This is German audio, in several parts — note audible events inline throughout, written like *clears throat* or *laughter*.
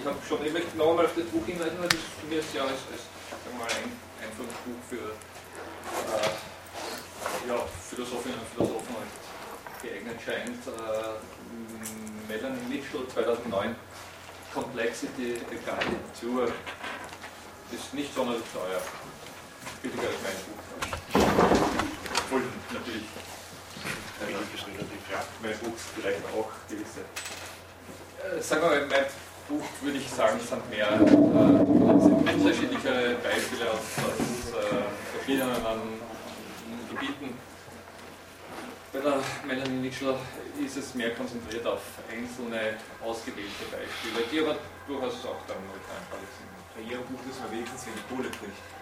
Ich habe schon, ich möchte nochmal auf das Buch hinweisen, weil das mir ist ja als, als mal, ein Einführungsbuch für äh, ja, Philosophinnen und Philosophen geeignet scheint. Äh, Melanie Mitchell 2009 Complexity a Guide to ist nicht sonderlich teuer. Billiger als mein Buch. Obwohl natürlich ja, mein Buch vielleicht auch gewisse. Äh, sagen wir mal, mein Buch würde ich sagen, sind mehr äh, sind unterschiedliche Beispiele aus, aus äh, verschiedenen Gebieten. Bei der Melanie Mitchell ist es mehr konzentriert auf einzelne ausgewählte Beispiele, die aber durchaus auch dann neutral sind. Bei Ihrem Buch müssen wir wenigstens, die Kohle bricht.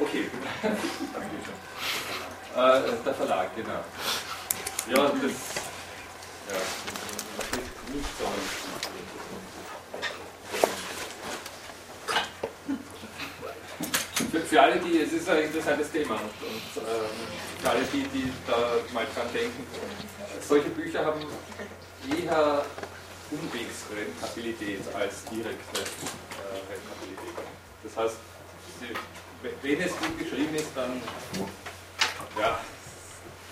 Okay. *laughs* Äh, der Verlag, genau. Ja, das ja, nicht so für, für alle, die, es ist ein interessantes Thema und, und äh, für alle, die, die da mal dran denken, solche Bücher haben eher Umwegsrentabilität als direkte äh, Rentabilität. Das heißt, sie, wenn es gut geschrieben ist, dann ja,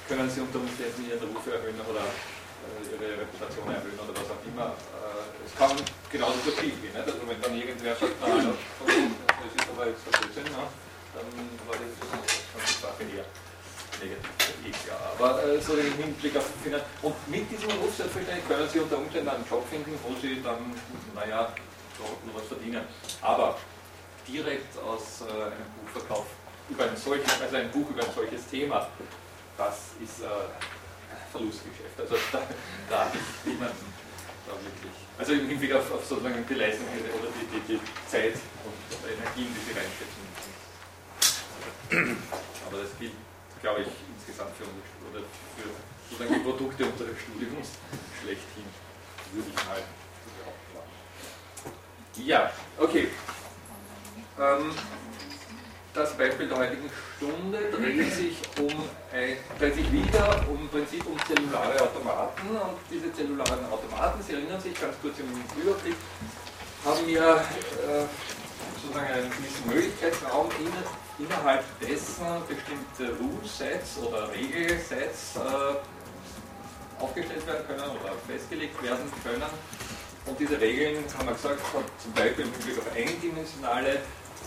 können Sie unter Umständen Ihren Ruf erhöhen oder äh, Ihre Reputation erhöhen oder was auch immer. Äh, es kann genauso so schief gehen. Nicht? Also wenn dann irgendwer sagt, na, das ist aber jetzt Blödsinn, ne? dann war das schon die Sache eher negativ. Ja, aber äh, so im Hinblick auf Finanz. Und mit diesem Ruf selbstverständlich können Sie unter Umständen einen Job finden, wo Sie dann, naja, noch was verdienen. Aber direkt aus äh, einem Buchverkauf über ein solches, also ein Buch über ein solches Thema, das ist äh, Verlustgeschäft. Also da, da ich niemanden da wirklich. Also im Hinblick auf, auf sozusagen die Leistung oder die, die, die Zeit und Energien, die sie reinstecken. Aber das gilt, glaube ich, insgesamt für, oder für sozusagen die Produkte unseres Studiums schlechthin, würde ich mal behaupten. Ja, okay. Ähm, das Beispiel der heutigen Stunde dreht sich, um, ein, dreht sich wieder um, im Prinzip um zellulare Automaten und diese zellularen Automaten, Sie erinnern sich ganz kurz im Überblick, haben ja äh, sozusagen einen gewissen Möglichkeitsraum in, innerhalb dessen bestimmte Rule-Sets oder Regelsets äh, aufgestellt werden können oder festgelegt werden können. Und diese Regeln, haben wir gesagt, zum Beispiel im Hinblick auf eindimensionale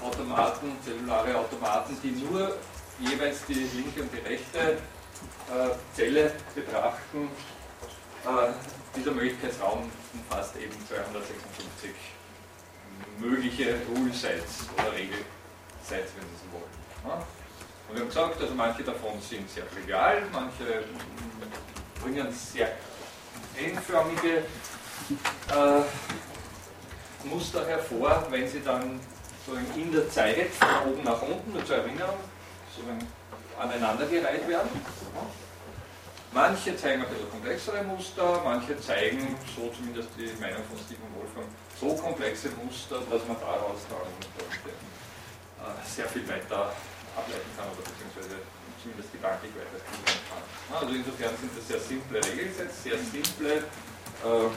Automaten, zellulare Automaten, die nur jeweils die linke und die rechte äh, Zelle betrachten. Äh, dieser Möglichkeitsraum umfasst eben 256 mögliche Rule-Sets oder Regel-Sets, wenn Sie so wollen. Ja? Und wir haben gesagt, also manche davon sind sehr trivial, manche bringen sehr einförmige äh, Muster hervor, wenn sie dann sozusagen in der Zeit von oben nach unten, nur zur Erinnerung, sozusagen aneinandergereiht werden. Manche zeigen ein bisschen komplexere Muster, manche zeigen, so zumindest die Meinung von Stephen Wolfgang, so komplexe Muster, dass man daraus dann äh, sehr viel weiter ableiten kann oder beziehungsweise zumindest gedanklich weiterführen kann. Also insofern sind das sehr simple Regelsätze, sehr simple äh,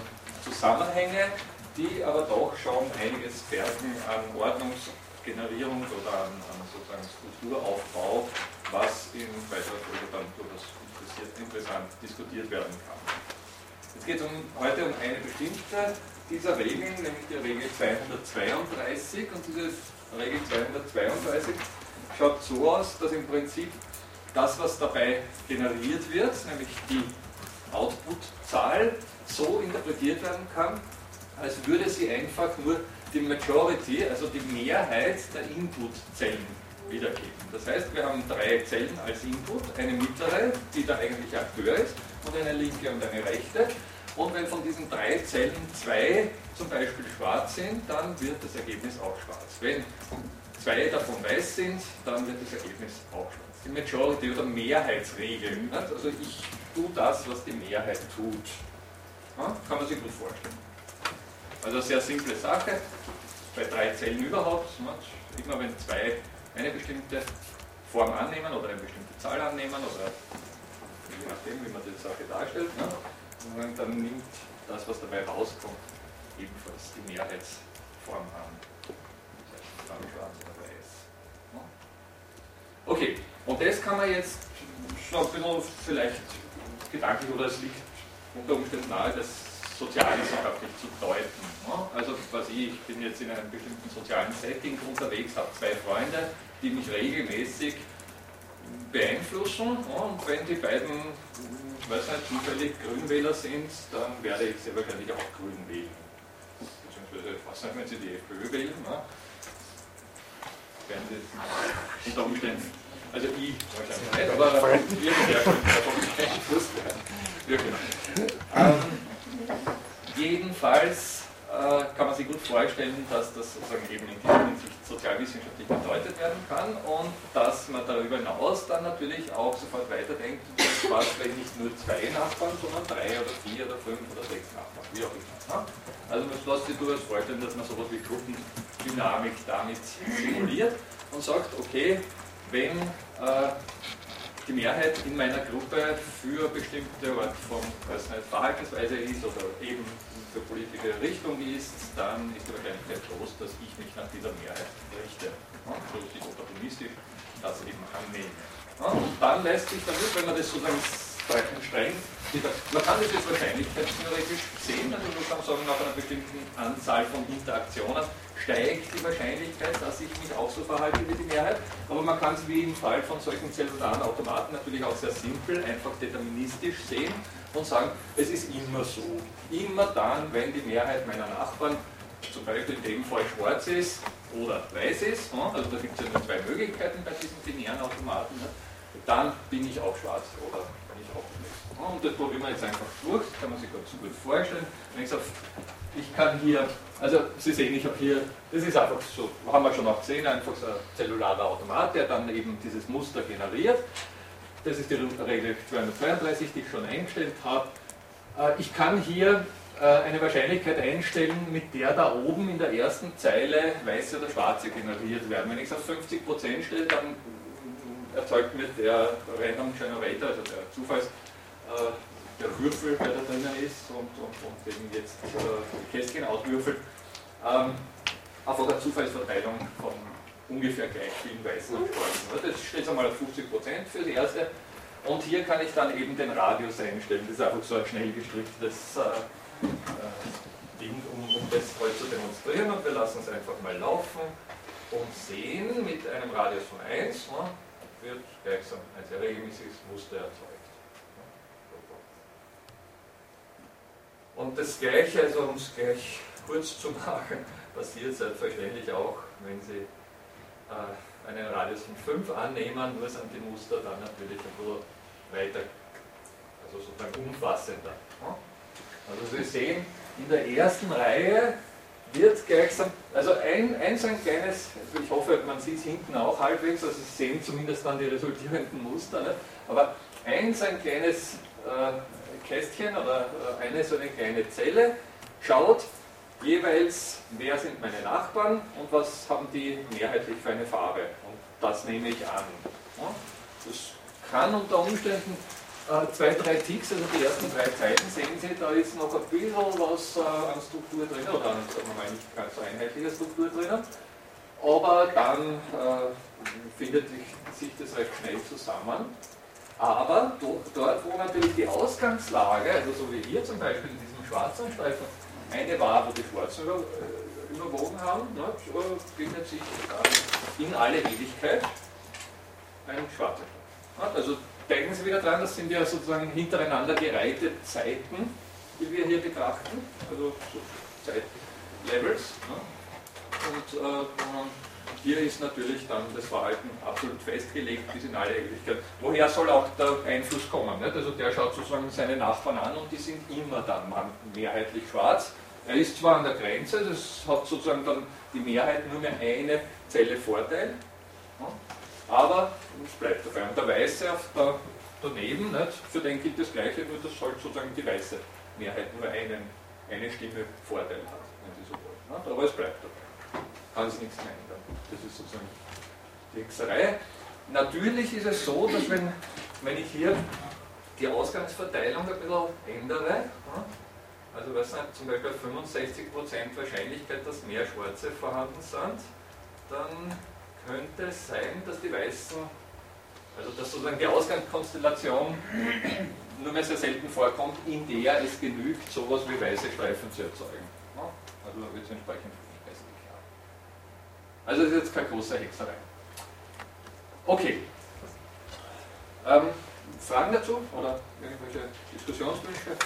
Zusammenhänge, die aber doch schon einiges bergen an Ordnungsgenerierung oder an, an sozusagen Strukturaufbau, was in weiterer Folge dann durchaus interessant diskutiert werden kann. Jetzt geht es um, heute um eine bestimmte dieser Regeln, nämlich die Regel 232 und diese Regel 232 schaut so aus, dass im Prinzip das, was dabei generiert wird, nämlich die Output-Zahl, so interpretiert werden kann, als würde sie einfach nur die Majority, also die Mehrheit der Input-Zellen wiedergeben. Das heißt, wir haben drei Zellen als Input, eine mittlere, die der eigentliche Akteur ist, und eine linke und eine rechte. Und wenn von diesen drei Zellen zwei zum Beispiel schwarz sind, dann wird das Ergebnis auch schwarz. Wenn zwei davon weiß sind, dann wird das Ergebnis auch schwarz. Die Majority oder Mehrheitsregel. Also ich tue das, was die Mehrheit tut. Kann man sich gut vorstellen. Also sehr simple Sache. Bei drei Zellen überhaupt, immer wenn zwei eine bestimmte Form annehmen oder eine bestimmte Zahl annehmen oder je nachdem, wie man die Sache darstellt. Ne? Dann nimmt das, was dabei rauskommt, ebenfalls die Mehrheitsform an. Das heißt, schwarz oder weiß. Ne? Okay, und das kann man jetzt schon ein bisschen vielleicht gedanklich oder es liegt unter Umständen nahe, das sozialwissenschaftlich zu deuten. Ne? Also was ich, ich bin jetzt in einem bestimmten sozialen Setting unterwegs, habe zwei Freunde, die mich regelmäßig beeinflussen. Und wenn die beiden, ich weiß nicht, zufällig Grünwähler sind, dann werde ich sehr wahrscheinlich auch Grün wählen. Beziehungsweise, was nicht, wenn sie die FPÖ wählen, ne? werden sie unter Umständen, also ich wahrscheinlich nicht, aber irgendwer könnte davon beeinflusst werden. Jedenfalls äh, kann man sich gut vorstellen, dass das sozusagen eben in dieser Hinsicht sozialwissenschaftlich gedeutet werden kann und dass man darüber hinaus dann natürlich auch sofort weiterdenkt, was, wenn nicht nur zwei Nachbarn, sondern drei oder vier oder fünf oder sechs Nachbarn, wie auch immer. Also man lässt sich durchaus vorstellen, dass man sowas wie Gruppendynamik damit simuliert und sagt, okay, wenn äh, die Mehrheit in meiner Gruppe für bestimmte Art von Verhaltensweise ist oder eben für politische Richtung ist, dann ist die Wahrscheinlichkeit groß, dass ich mich nach dieser Mehrheit richte. Ja, so ist ich opportunistisch das eben annehme. Und dann lässt sich damit, wenn man das sozusagen streng, man kann das jetzt wahrscheinlichkeitstheoretisch sehen, also man kann sagen, nach einer bestimmten Anzahl von Interaktionen steigt die Wahrscheinlichkeit, dass ich mich auch so verhalte wie die Mehrheit. Aber man kann es wie im Fall von solchen zellularen Automaten natürlich auch sehr simpel, einfach deterministisch sehen und sagen, es ist immer so. Immer dann, wenn die Mehrheit meiner Nachbarn zum Beispiel in dem Fall schwarz ist oder weiß ist, ne, also da gibt es ja nur zwei Möglichkeiten bei diesen binären Automaten, ne, dann bin ich auch schwarz oder bin ich auch weiß. Ne, und das probieren wir jetzt einfach durch, das kann man sich ganz gut vorstellen. Wenn ich sage, ich kann hier, also Sie sehen, ich habe hier, das ist einfach so, haben wir schon auch gesehen, einfach so ein zellularer Automat, der dann eben dieses Muster generiert. Das ist die Regel 232, die ich schon eingestellt habe. Äh, ich kann hier äh, eine Wahrscheinlichkeit einstellen, mit der da oben in der ersten Zeile weiße oder schwarze generiert werden. Wenn ich es auf 50% stelle, dann erzeugt mir der Random Generator, also der Zufalls, äh, der Würfel, der da drinnen ist und, und, und eben jetzt die Kästchen auswürfelt, ähm, einfach eine Zufallsverteilung von ungefähr gleich vielen weißen und schwarzen. Das steht einmal auf 50% für das erste. Und hier kann ich dann eben den Radius einstellen. Das ist einfach so ein schnell gestricktes äh, äh, Ding, um, um das heute zu demonstrieren. Und wir lassen es einfach mal laufen und sehen, mit einem Radius von 1 ne, wird gleichsam ein sehr regelmäßiges Muster erzeugt. Und das Gleiche, also um es gleich kurz zu machen, *laughs* passiert selbstverständlich auch, wenn Sie einen Radius von 5 annehmen, nur sind die Muster dann natürlich ein bisschen weiter, also sozusagen umfassender. Also Sie sehen, in der ersten Reihe wird gleichsam, also ein, ein so ein kleines, ich hoffe, man sieht es hinten auch halbwegs, also Sie sehen zumindest dann die resultierenden Muster, ne? aber ein so ein kleines äh, Kästchen oder äh, eine so eine kleine Zelle schaut, jeweils, wer sind meine Nachbarn und was haben die mehrheitlich für eine Farbe. Und das nehme ich an. Das kann unter Umständen äh, zwei, drei Ticks, also die ersten drei Zeiten sehen Sie, da ist noch ein bisschen was äh, an Struktur drin, oder an, sagen wir mal, nicht ganz so einheitliche Struktur drin. Aber dann äh, findet sich das recht schnell zusammen. Aber dort, wo natürlich die Ausgangslage, also so wie hier zum Beispiel in diesem schwarzen Streifen, eine war, wo die Schwarzen äh, überwogen haben, ne, findet sich in alle Ewigkeit ein schwarzer Streifen. Also denken Sie wieder dran, das sind ja sozusagen hintereinander gereihte Zeiten, die wir hier betrachten, also so Zeitlevels. Ne? Und äh, hier ist natürlich dann das Verhalten absolut festgelegt bis in alle Ewigkeit. Woher soll auch der Einfluss kommen? Nicht? Also der schaut sozusagen seine Nachbarn an und die sind immer dann mehrheitlich schwarz. Er ist zwar an der Grenze, das hat sozusagen dann die Mehrheit nur mehr eine Zelle Vorteil, aber es bleibt dabei. Und der Weiße auf der, daneben, nicht? für den gilt das Gleiche, nur dass halt sozusagen die weiße Mehrheit nur einen, eine Stimme Vorteil hat, wenn Sie so wollen. Nicht? Aber es bleibt dabei. Kann es nichts mehr ändern. Das ist sozusagen die Hexerei. Natürlich ist es so, dass wenn, wenn ich hier die Ausgangsverteilung ein bisschen ändere, also was sind zum Beispiel 65% Wahrscheinlichkeit, dass mehr Schwarze vorhanden sind, dann könnte es sein, dass die Weißen, also dass sozusagen die Ausgangskonstellation nur mehr sehr selten vorkommt, in der es genügt, sowas wie weiße Streifen zu erzeugen. Also wird es entsprechend wesentlich klar. Also das ist jetzt keine große Hexerei. Okay. Ähm, Fragen dazu oder irgendwelche Diskussionswünsche?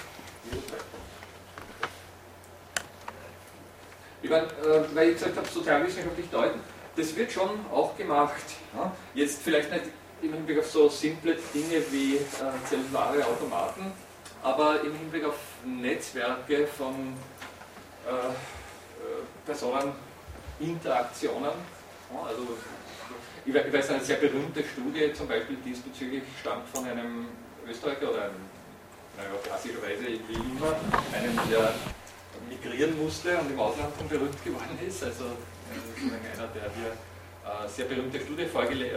Ich meine, äh, weil ich gesagt habe, sozialwissenschaftlich deuten, das wird schon auch gemacht. Ja? Jetzt vielleicht nicht im Hinblick auf so simple Dinge wie äh, zellulare Automaten, aber im Hinblick auf Netzwerke von äh, äh Personeninteraktionen. Ja, also ich weiß eine sehr berühmte Studie zum Beispiel diesbezüglich stammt von einem Österreicher oder einem, naja, klassischerweise wie immer, einem, der migrieren musste und im Ausland dann berühmt geworden ist. Also äh, einer, der hier äh, sehr berühmte Studie vorgelegt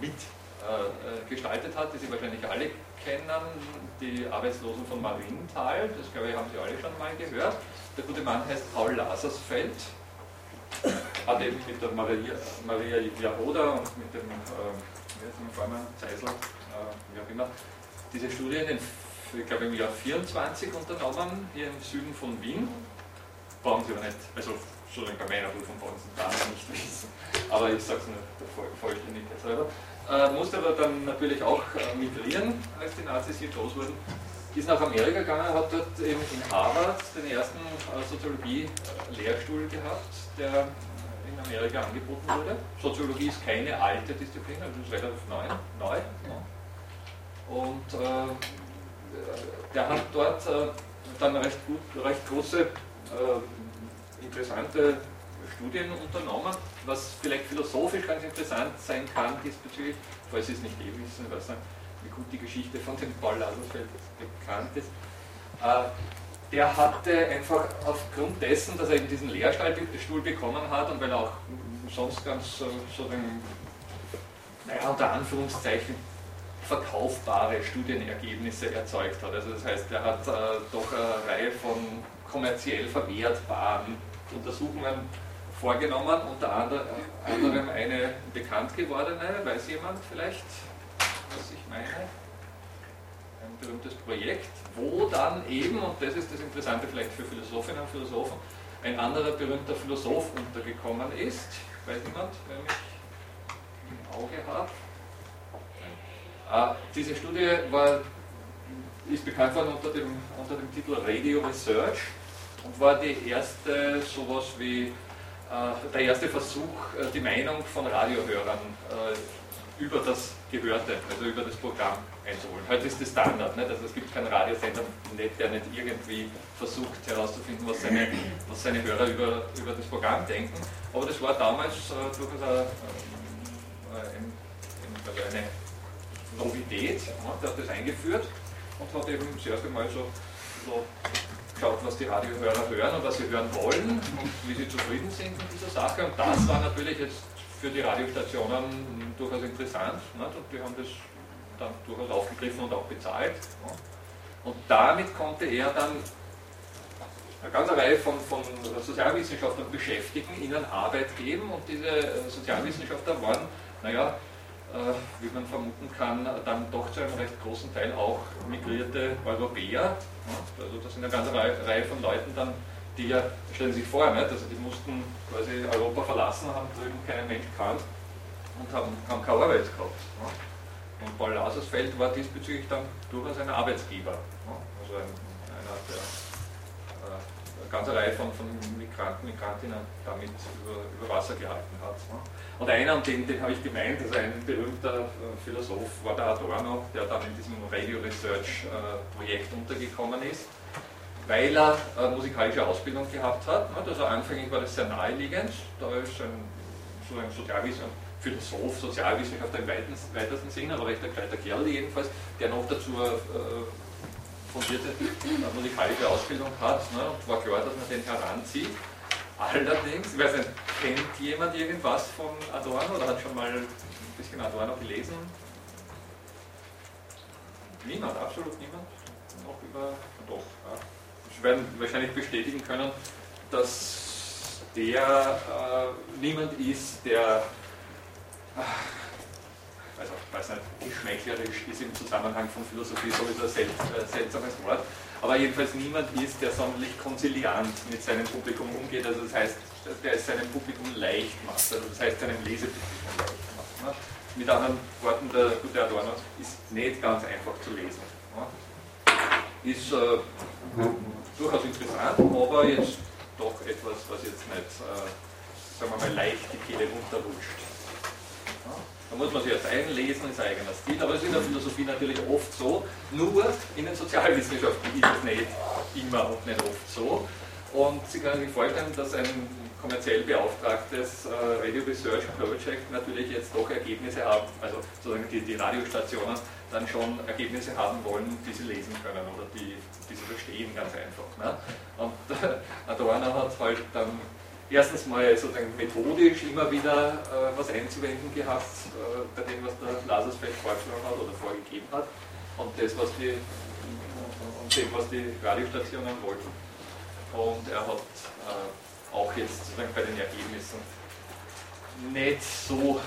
mit äh, gestaltet hat, die Sie wahrscheinlich alle kennen, die Arbeitslosen von Marienthal, das glaube ich haben Sie alle schon mal gehört. Der gute Mann heißt Paul Lasersfeld, hat eben mit der Maria, Maria Jahoda und mit dem, äh, wie Vormann, Zeisel, äh, wie auch immer, diese Studie in den ich glaube im Jahr 24 unternommen, hier im Süden von Wien. Brauchen Sie aber nicht, also schon bei meiner Prüfung brauchen Sie da nicht wissen, aber ich sage es nur der Vollständigkeit selber. Äh, musste aber dann natürlich auch äh, migrieren, als die Nazis hier groß wurden. Ist nach Amerika gegangen, hat dort eben in Harvard den ersten äh, Soziologie-Lehrstuhl gehabt, der in Amerika angeboten wurde. Soziologie ist keine alte Disziplin, also ist relativ neu. neu Und äh, der hat dort äh, dann recht, gut, recht große, äh, interessante Studien unternommen, was vielleicht philosophisch ganz interessant sein kann diesbezüglich, falls Sie es nicht eh wissen, weiß nicht, wie gut die Geschichte von dem Paul Laserfeld bekannt ist. Äh, der hatte einfach aufgrund dessen, dass er eben diesen Lehrstuhl bekommen hat und weil er auch sonst ganz so den, naja, unter Anführungszeichen verkaufbare Studienergebnisse erzeugt hat. Also das heißt, er hat äh, doch eine Reihe von kommerziell verwertbaren Untersuchungen vorgenommen, unter anderem eine bekannt gewordene, weiß jemand vielleicht, was ich meine? Ein berühmtes Projekt, wo dann eben, und das ist das Interessante vielleicht für Philosophinnen und Philosophen, ein anderer berühmter Philosoph untergekommen ist. Weiß jemand, wer mich im Auge hat? Äh, diese Studie war, ist bekannt worden unter dem, unter dem Titel Radio Research und war die erste sowas wie äh, der erste Versuch, äh, die Meinung von Radiohörern äh, über das Gehörte, also über das Programm einzuholen. Heute ist das Standard, nicht? also es gibt keinen Radiosender, der nicht irgendwie versucht herauszufinden, was seine, was seine Hörer über, über das Programm denken. Aber das war damals durchaus eine, also eine Novität, der hat das eingeführt und hat eben das erste Mal so, so geschaut, was die Radiohörer hören und was sie hören wollen und wie sie zufrieden sind mit dieser Sache. Und das war natürlich jetzt für die Radiostationen durchaus interessant nicht? und die haben das dann durchaus aufgegriffen und auch bezahlt. Und damit konnte er dann eine ganze Reihe von, von Sozialwissenschaftlern beschäftigen, ihnen Arbeit geben und diese Sozialwissenschaftler waren, naja, äh, wie man vermuten kann, dann doch zu einem recht großen Teil auch migrierte Europäer. Also das sind eine ganze Reihe von Leuten dann, die ja, stellen Sie sich vor, also die mussten quasi Europa verlassen, haben drüben keinen Mensch gekannt und haben, haben keine Arbeit gehabt. Und Paul Lasersfeld war diesbezüglich dann durchaus ein Arbeitsgeber. Also ein, einer, der äh, ganze Reihe von, von Migranten, Migrantinnen damit über, über Wasser gehalten hat. Und einer, den, den habe ich gemeint, also ein berühmter äh, Philosoph war der Adorno, der dann in diesem Radio Research äh, Projekt untergekommen ist, weil er äh, musikalische Ausbildung gehabt hat. Also anfänglich war das sehr naheliegend, da ist ein, so ein Sozialwissenschaftler, Philosoph, Sozialwissenschaftler im weitesten Sinne, aber recht ein gescheiter Kerl jedenfalls, der noch dazu fundierte musikalische Ausbildung hat ne, und war klar, dass man den heranzieht. Allerdings, ich weiß nicht, kennt jemand irgendwas von Adorno oder hat schon mal ein bisschen Adorno gelesen? Niemand, absolut niemand. Noch über, doch. Ja. Sie werden wahrscheinlich bestätigen können, dass der äh, niemand ist, der, äh, also weiß nicht, geschmäcklerisch ist im Zusammenhang von Philosophie sowieso ein äh, seltsames Wort, aber jedenfalls niemand ist, der sonderlich konziliant mit seinem Publikum umgeht, also das heißt, der es seinem Publikum leicht macht, also das heißt seinem Lesepublikum leicht macht. Ne? Mit anderen Worten, der gute Adorno ist nicht ganz einfach zu lesen. Ist äh, durchaus interessant, aber jetzt doch etwas, was jetzt nicht, äh, sagen wir mal, leicht die Kehle runterrutscht. Da muss man sich jetzt einlesen, ist ein eigener Stil, aber es ist in der Philosophie natürlich oft so, nur in den Sozialwissenschaften ist es nicht immer und nicht oft so. Und Sie können sich vorstellen, dass ein kommerziell beauftragtes äh, Radio Research Project natürlich jetzt doch Ergebnisse haben, also sozusagen die, die Radiostationen dann schon Ergebnisse haben wollen, die sie lesen können oder die, die sie verstehen, ganz einfach. Ne? Und *laughs* Adorno hat halt dann erstens mal sozusagen methodisch immer wieder äh, was einzuwenden gehabt, äh, bei dem, was der Lasersfeld vorgeschlagen hat oder vorgegeben hat und das, was die und dem, was die Radiostationen wollten. Und er hat äh, auch jetzt sozusagen bei den Ergebnissen nicht so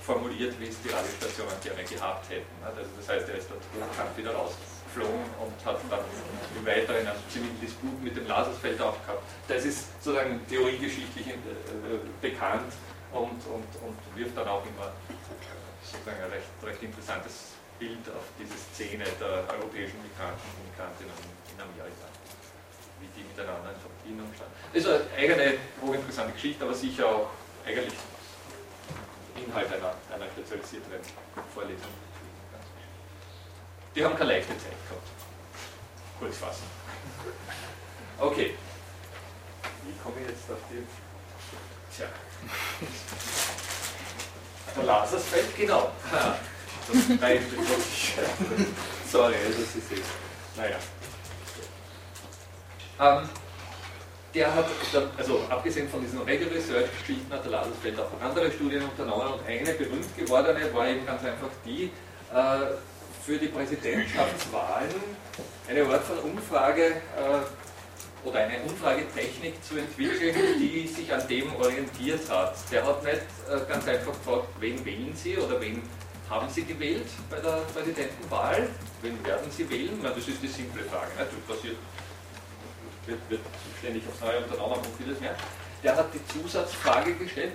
formuliert, wie es die Radiostationen gerne gehabt hätten. Also das heißt, er ist dort hochkant wieder rausgeflogen und hat dann im Weiteren einen ziemlichen Disput mit dem Lasersfeld auch gehabt. Das ist sozusagen theoriegeschichtlich äh, bekannt und, und, und wirft dann auch immer sozusagen ein recht, recht interessantes Bild auf diese Szene der europäischen Migranten und Migrantinnen in Amerika wie die miteinander in Verbindung standen. Das ist eine eigene, hochinteressante Geschichte, aber sicher auch eigentlich Inhalt einer, einer spezialisierteren Vorlesung. Die haben keine leichte Zeit gehabt. Kurz fassen. Okay. Wie komme ich jetzt auf die. Tja. Der Lasersfeld, genau. Das reicht Sorry, das ist es. Naja. Ähm, der hat, also abgesehen von diesen Regular Research-Geschichten, hat der Ladersfeld auch andere Studien unternommen und eine berühmt gewordene war eben ganz einfach die, äh, für die Präsidentschaftswahlen eine Art von Umfrage äh, oder eine Umfragetechnik zu entwickeln, die sich an dem orientiert hat. Der hat nicht äh, ganz einfach gefragt, wen wählen Sie oder wen haben Sie gewählt bei der Präsidentenwahl, wen werden Sie wählen? Na, das ist die simple Frage. Ne? Das passiert wird, wird ständig aufs Neue unternommen und vieles mehr. Der hat die Zusatzfrage gestellt,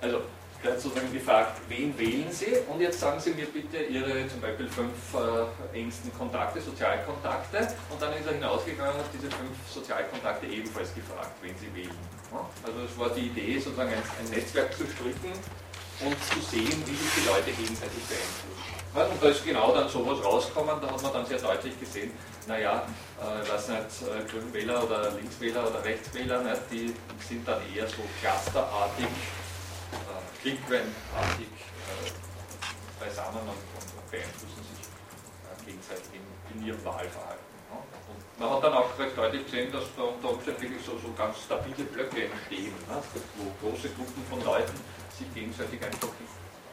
also hat sozusagen gefragt, wen wählen Sie? Und jetzt sagen Sie mir bitte Ihre zum Beispiel fünf äh, engsten Kontakte, Sozialkontakte. Und dann ist er hinausgegangen und hat diese fünf Sozialkontakte ebenfalls gefragt, wen Sie wählen. Also es war die Idee, sozusagen ein, ein Netzwerk zu stricken und zu sehen, wie sich die Leute gegenseitig beeinflussen. Und da ist genau dann sowas rausgekommen, da hat man dann sehr deutlich gesehen, naja, äh, ich weiß nicht, äh, Grünwähler oder Linkswähler oder Rechtswähler, nicht, die sind dann eher so clusterartig, äh, Clickwendartig äh, beisammen und, und, beeinflussen sich äh, gegenseitig in, in, ihrem Wahlverhalten. Ja. Und man hat dann auch recht deutlich gesehen, dass da unter Umständen wirklich so, so ganz stabile Blöcke entstehen, ne, wo große Gruppen von Leuten sich gegenseitig einfach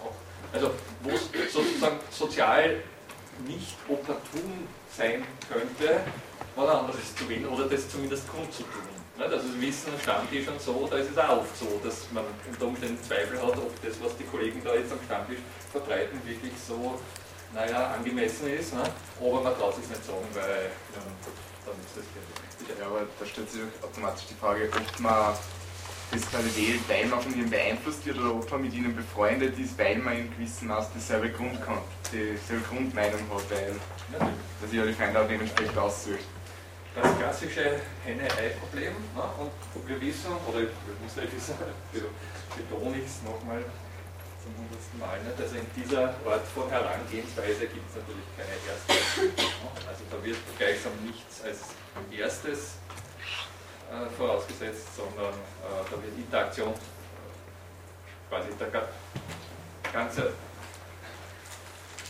auch, also wo es sozusagen sozial nicht opportun sein könnte, was anderes zu wählen oder das zumindest kundzutun. Also das Wissen Stammtisch und so, da ist es auch oft so, dass man unter Umständen Zweifel hat, ob das, was die Kollegen da jetzt am Stammtisch verbreiten, wirklich so, naja, angemessen ist. Ne? Aber man traut sich nicht sagen, weil ja, dann ist das ja, aber da stellt sich automatisch die Frage, ob man das quasi wählt, weil man von ihnen beeinflusst wird oder ob man mit ihnen befreundet ist, weil man in gewissem Maß dieselbe, Grund dieselbe Grundmeinung hat, weil ja. dass ich ja die Feinde auch dementsprechend aussucht. Das klassische Henne-Ei-Problem. Ne? Und wir wissen, oder ich muss nicht wissen, *laughs* betone ich es nochmal zum hundertsten Mal, nicht? also in dieser Art von Herangehensweise gibt es natürlich keine erste. Ne? Also da wird gleichsam nichts als erstes äh, vorausgesetzt, sondern äh, da wird Interaktion quasi der ganze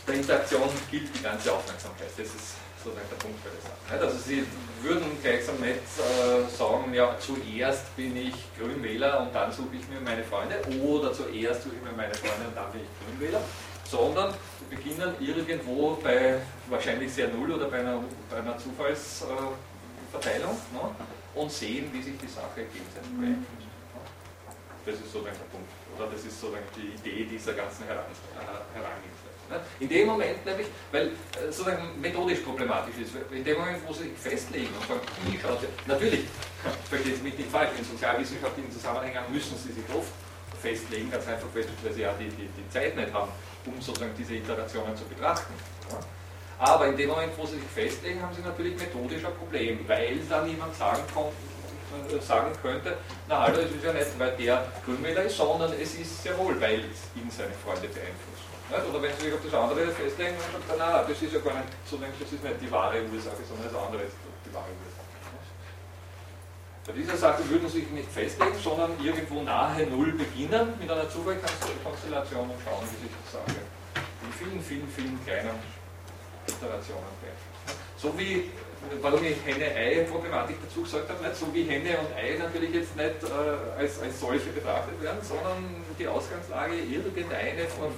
der Interaktion gilt die ganze Aufmerksamkeit. Das ist sozusagen der Punkt bei der Sache. Also Sie würden gleichsam nicht äh, sagen, ja, zuerst bin ich Grünwähler und dann suche ich mir meine Freunde oder zuerst suche ich mir meine Freunde und dann bin ich Grünwähler, sondern wir beginnen irgendwo bei wahrscheinlich sehr null oder bei einer, bei einer Zufallsverteilung äh, ne, und sehen, wie sich die Sache gegenseitig beeinflusst. Das ist sozusagen der Punkt, oder das ist sozusagen die Idee dieser ganzen Herangehensweise. In dem Moment nämlich, weil äh, sozusagen methodisch problematisch ist, in dem Moment, wo sie sich festlegen und sagen, wie schaut sie, natürlich, *laughs* versteht mich nicht falsch, in sozialwissenschaftlichen Zusammenhängen müssen sie sich oft festlegen, ganz einfach, weil sie ja die, die, die Zeit nicht haben, um sozusagen diese Iterationen zu betrachten. Aber in dem Moment, wo sie sich festlegen, haben sie natürlich methodisch ein Problem, weil dann niemand sagen, kommt, äh, sagen könnte, na hallo, es ist ja nicht, weil der Grünwähler ist, sondern es ist sehr wohl, weil es ihn seine Freunde beeinflusst. Oder wenn Sie sich auf das andere festlegen, dann sagt man, nein, das ist ja gar nicht, so das ist nicht die wahre Ursache, sondern das andere ist die wahre Ursache. Bei dieser Sache würden Sie sich nicht festlegen, sondern irgendwo nahe Null beginnen mit einer Zufallkonstellation und schauen, wie sich die Sache in vielen, vielen, vielen kleinen Iterationen beeinflusst. So wie, warum ich Henne-Ei-Problematik dazu gesagt habe, nicht so wie Henne und Ei natürlich jetzt nicht äh, als, als solche betrachtet werden, sondern die Ausgangslage irgendeine von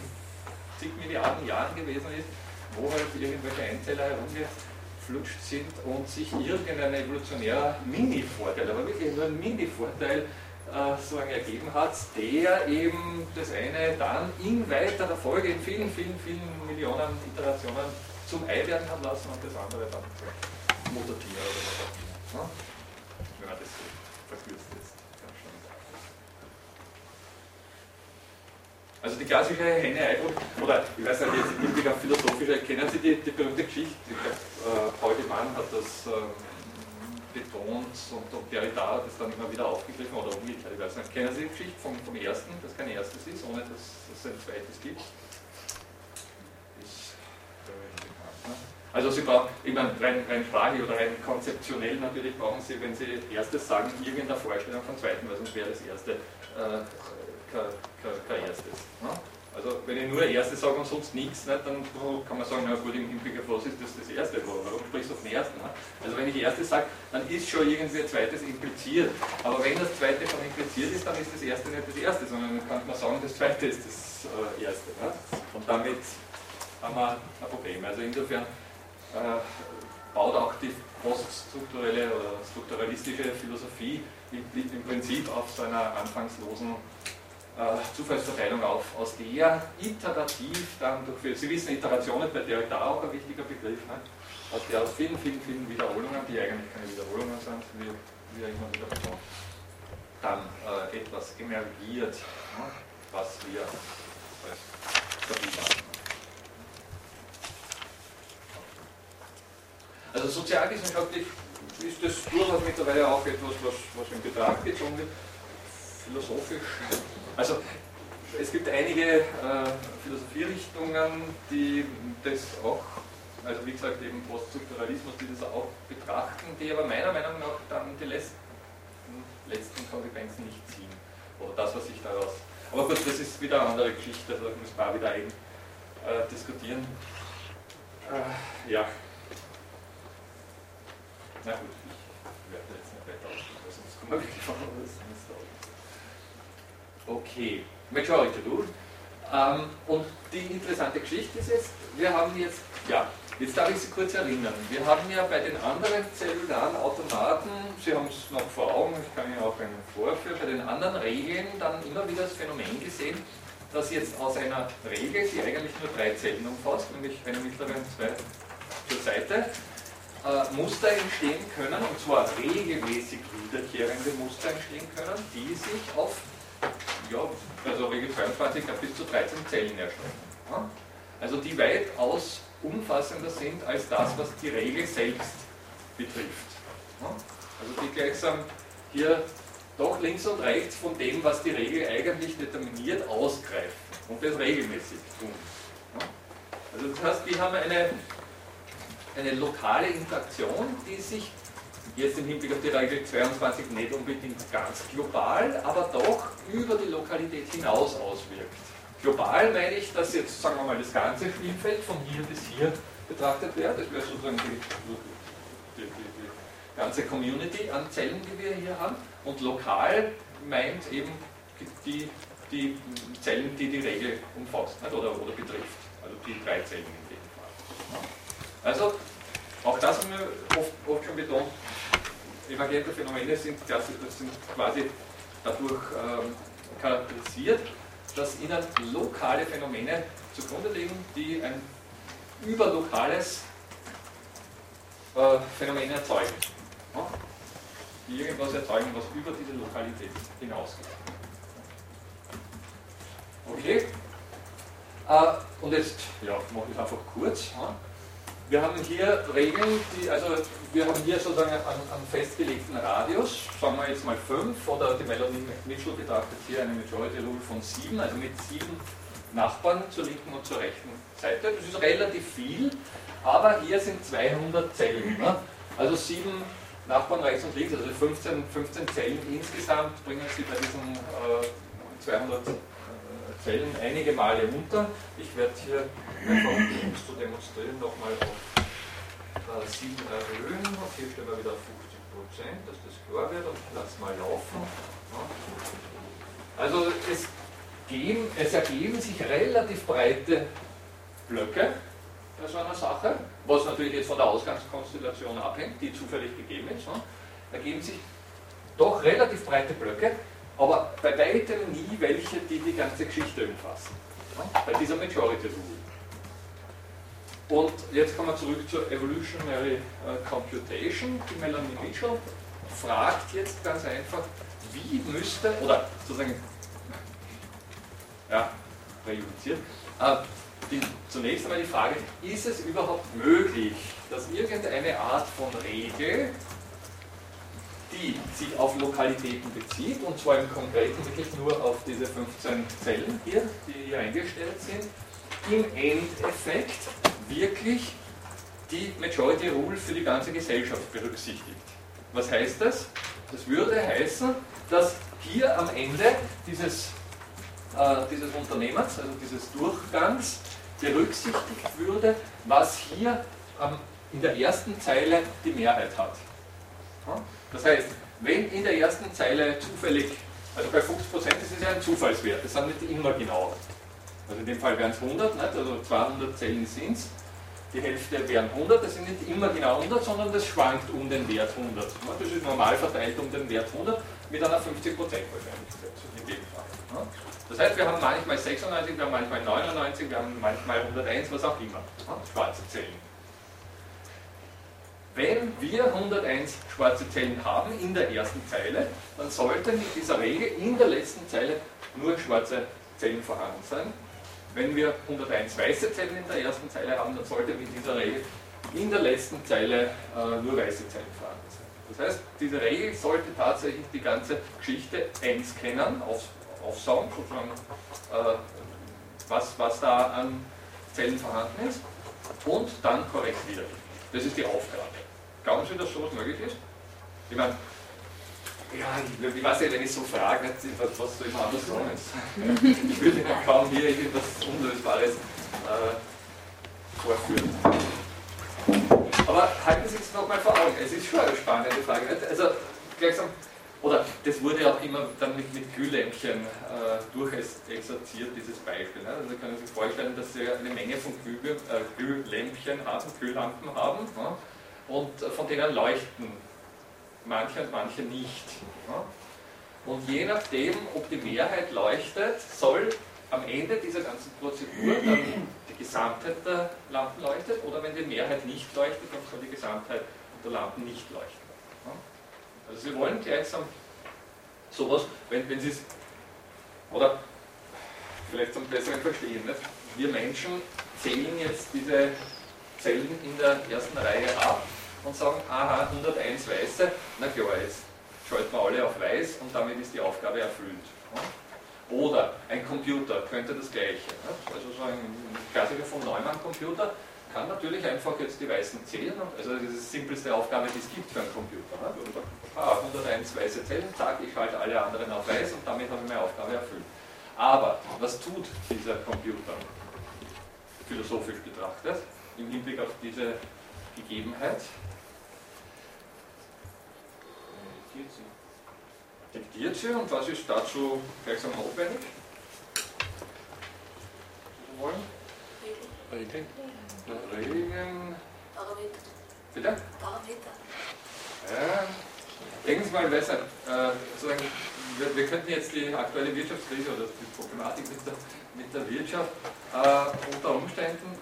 zig Milliarden Jahren gewesen ist, wo halt irgendwelche Einzeller herumgeflutscht sind und sich irgendein evolutionärer Mini-Vorteil, aber wirklich nur ein Mini-Vorteil äh, sozusagen ergeben hat, der eben das eine dann in weiterer Folge, in vielen, vielen, vielen Millionen Iterationen zum Ei werden hat lassen und das andere dann Muttertier oder was auch immer. Wenn man das so verkürzt ist. Also die klassische henne ei oder ich weiß nicht, jetzt im Hinblick auf philosophische, kennen Sie die, die berühmte Geschichte? Ich glaube, äh, Paul de Mann hat das äh, betont und, und Derrida hat das dann immer wieder aufgegriffen oder umgekehrt, ich weiß nicht. Kennen Sie die Geschichte vom, vom ersten, das kein erstes ist, ohne dass es ein zweites gibt? Ist, ne? also Sie brauchen, ich meine, rein, rein sprachlich oder rein konzeptionell natürlich brauchen Sie, wenn Sie erstes sagen, irgendeine Vorstellung von zweiten, weil sonst wäre das erste äh, kein, erstes. Ne? Also wenn ich nur erstes sage und sonst nichts, ne, dann kann man sagen, na gut, im Hinblick auf was ist das das erste? Warum sprichst du auf den ersten? Ne? Also wenn ich erstes sage, dann ist schon irgendwie ein zweites impliziert. Aber wenn das zweite schon impliziert ist, dann ist das erste nicht das erste, sondern dann kann man sagen, das zweite ist das äh, erste. Ne? Und damit haben wir ein Problem. Also insofern äh, baut auch die poststrukturelle oder strukturalistische Philosophie im, im Prinzip auf so einer anfangslosen Zufallsverteilung auf, aus der iterativ dann durch, Sie wissen, Iterationen bei der da auch ein wichtiger Begriff, ne? aus der aus vielen, vielen, vielen Wiederholungen, die eigentlich keine Wiederholungen sind, wie, wie er immer wieder betont, dann äh, etwas emergiert, ne? was wir als stabil machen. Also sozialwissenschaftlich ist das durchaus mittlerweile auch etwas, was, was in Betracht gezogen wird. Philosophisch also es gibt einige äh, Philosophierichtungen, die das auch, also wie gesagt eben Poststrukturalismus, die das auch betrachten, die aber meiner Meinung nach dann die letzten, letzten Konsequenzen nicht ziehen. Oder das, was sich daraus. Aber gut, das ist wieder eine andere Geschichte, also müssen wir auch wieder eben äh, diskutieren. Äh, ja. Na gut, ich werde jetzt nicht weiter ausführen, sonst kommen wir wirklich von. Okay, Majority Rule. Ähm, und die interessante Geschichte ist jetzt, wir haben jetzt, ja, jetzt darf ich Sie kurz erinnern, wir haben ja bei den anderen zellularen Automaten, Sie haben es noch vor Augen, ich kann Ihnen auch einen vorführen, bei den anderen Regeln dann immer wieder das Phänomen gesehen, dass jetzt aus einer Regel, die eigentlich nur drei Zellen umfasst, nämlich eine mittlere und zwei zur Seite, äh, Muster entstehen können, und zwar regelmäßig wiederkehrende Muster entstehen können, die sich auf ja, also Regel 22 bis zu 13 Zellen erstrecken. Also die weitaus umfassender sind als das, was die Regel selbst betrifft. Also die gleichsam hier doch links und rechts von dem, was die Regel eigentlich determiniert, ausgreifen und das regelmäßig tun. Also das heißt, die haben eine, eine lokale Interaktion, die sich jetzt im Hinblick auf die Regel 22 nicht unbedingt ganz global, aber doch über die Lokalität hinaus auswirkt. global meine ich, dass jetzt, sagen wir mal, das ganze Spielfeld von hier bis hier betrachtet wird. Das wäre sozusagen die, die, die, die ganze Community an Zellen, die wir hier haben. Und lokal meint eben die, die Zellen, die die Regel umfasst nicht? Oder, oder betrifft. Also die drei Zellen in dem Fall. Also, auch das haben wir oft, oft schon betont, emergente Phänomene sind, sind quasi dadurch ähm, charakterisiert, dass ihnen lokale Phänomene zugrunde liegen, die ein überlokales äh, Phänomen erzeugen. Ja? Die irgendwas erzeugen, was über diese Lokalität hinausgeht. Okay? Äh, und jetzt ja, mache ich es einfach kurz. Ja? Wir haben hier Regeln, die, also wir haben hier sozusagen einen, festgelegten Radius, sagen wir jetzt mal 5, oder die Melanie Mitchell betrachtet hier eine Majority Rule von 7, also mit 7 Nachbarn zur linken und zur rechten Seite. Das ist relativ viel, aber hier sind 200 Zellen. Ne? Also 7 Nachbarn rechts und links, also 15, 15 Zellen insgesamt bringen Sie bei diesen äh, 200 Zellen einige Male unter. Ich werde hier einfach, um es zu demonstrieren, nochmal auf äh, 7 erhöhen. Und hier stellen wir wieder auf 50 Prozent, dass das klar wird. Und ich lasse mal laufen. Also es, geben, es ergeben sich relativ breite Blöcke bei so einer Sache, was natürlich jetzt von der Ausgangskonstellation abhängt, die zufällig gegeben ist. Ergeben sich doch relativ breite Blöcke, aber bei weitem nie welche, die die ganze Geschichte umfassen. Bei dieser Majority Rule. Und jetzt kommen wir zurück zur Evolutionary äh, Computation. Die Melanie Mitchell fragt jetzt ganz einfach, wie müsste, oder sozusagen, ja, rejudiziert, äh, die, zunächst einmal die Frage, ist es überhaupt möglich, dass irgendeine Art von Regel die sich auf Lokalitäten bezieht, und zwar im Konkreten wirklich nur auf diese 15 Zellen hier, die hier eingestellt sind, im Endeffekt wirklich die Majority Rule für die ganze Gesellschaft berücksichtigt. Was heißt das? Das würde heißen, dass hier am Ende dieses, äh, dieses Unternehmens, also dieses Durchgangs, berücksichtigt würde, was hier ähm, in der ersten Zeile die Mehrheit hat. Das heißt, wenn in der ersten Zeile zufällig, also bei 50% das ist ja ein Zufallswert, das sind nicht immer genau. Also in dem Fall wären es 100, nicht? also 200 Zellen sind es. Die Hälfte wären 100, das sind nicht immer genau 100, sondern das schwankt um den Wert 100. Das ist normal verteilt um den Wert 100 mit einer 50% Wahrscheinlichkeit in dem Fall. Das heißt, wir haben manchmal 96, wir haben manchmal 99, wir haben manchmal 101, was auch immer. Schwarze Zellen. Wenn wir 101 schwarze Zellen haben in der ersten Zeile, dann sollte mit dieser Regel in der letzten Zeile nur schwarze Zellen vorhanden sein. Wenn wir 101 weiße Zellen in der ersten Zeile haben, dann sollte mit dieser Regel in der letzten Zeile äh, nur weiße Zellen vorhanden sein. Das heißt, diese Regel sollte tatsächlich die ganze Geschichte einscannen, auf, aufsaugen, sozusagen, äh, was, was da an Zellen vorhanden ist, und dann korrekt wiedergeben. Das ist die Aufgabe. Glauben Sie, dass sowas möglich ist? Ich meine, ja, ich, weiß nicht, wenn ich so frage, was, was soll *laughs* ich anders sagen? Ich würde Ihnen kaum hier irgendwas Unlösbares äh, vorführen. Aber halten Sie es nochmal vor Augen, es ist schon eine spannende Frage. Also, gleichsam, oder das wurde auch immer dann mit, mit Glühlämpchen äh, durchexerziert, dieses Beispiel. Ne? Also können Sie sich vorstellen, dass Sie eine Menge von Glüh, äh, Glühlämpchen haben, Glühlampen haben. Ne? Und von denen leuchten manche und manche nicht. Und je nachdem, ob die Mehrheit leuchtet, soll am Ende dieser ganzen Prozedur dann die Gesamtheit der Lampen leuchtet oder wenn die Mehrheit nicht leuchtet, dann soll die Gesamtheit der Lampen nicht leuchten. Also Sie wollen gleichsam sowas, wenn, wenn Sie es, oder vielleicht zum besseren Verstehen, nicht? wir Menschen zählen jetzt diese Zellen in der ersten Reihe ab und sagen, aha, 101 Weiße, na klar, jetzt schalten wir alle auf Weiß und damit ist die Aufgabe erfüllt. Oder ein Computer könnte das Gleiche. Also so ein Klassiker vom Neumann-Computer kann natürlich einfach jetzt die Weißen zählen. Also das ist die simpelste Aufgabe, die es gibt für einen Computer. Ah, 101 weiße Zellen, zack, ich schalte alle anderen auf Weiß und damit habe ich meine Aufgabe erfüllt. Aber was tut dieser Computer, philosophisch betrachtet, im Hinblick auf diese Gegebenheit? Diktiert sie und was ist dazu gleichsam notwendig? Wollen? Regeln. Regeln. Parameter. Bitte? Parameter. Ja, denken Sie mal besser. Äh, sozusagen, wir, wir könnten jetzt die aktuelle Wirtschaftskrise oder die Problematik mit der, mit der Wirtschaft äh, unter Umständen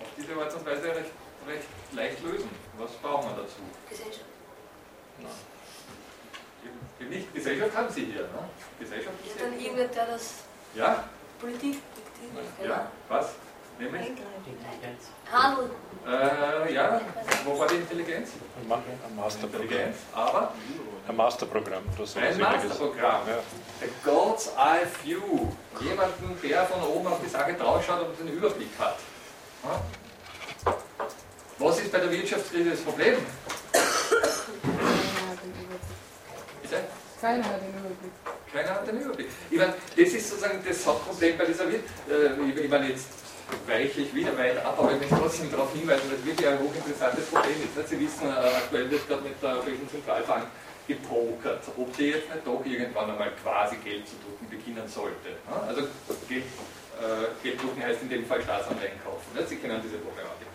auf diese Art und Weise recht, recht leicht lösen. Was brauchen wir dazu? Gesellschaft. Eben, eben nicht Gesellschaft haben Sie hier. Ne? Gesellschaft Ist ist dann irgendwer, der das Ja, Politik diktiert? ja, was? Nämlich? Intelligenz. Handel. Äh, ja, wo war die Intelligenz? Ein Ma- ein Masterprogramm. Intelligenz, aber Ein Masterprogramm so. ein. Masterprogramm. Ja. The God's Eye View. Jemanden, der von oben auf die Sache draufschaut und den Überblick hat. Ja? Was ist bei der Wirtschaftskrise das Problem? Keiner hat den Überblick. Keiner hat den Überblick. Ich meine, das ist sozusagen das Hauptproblem bei dieser Wirtschaft. Äh, ich meine, jetzt weiche ich wieder weit ab, aber ich möchte trotzdem darauf hinweisen, dass es wirklich ein hochinteressantes Problem ist. nicht? Sie wissen, äh, aktuell wird gerade mit der Europäischen Zentralbank gepokert, ob die jetzt nicht doch irgendwann einmal quasi Geld zu drucken beginnen sollte. ne? Also Geld, äh, Geld drucken heißt in dem Fall Staatsanleihen kaufen. nicht? Sie kennen diese Problematik.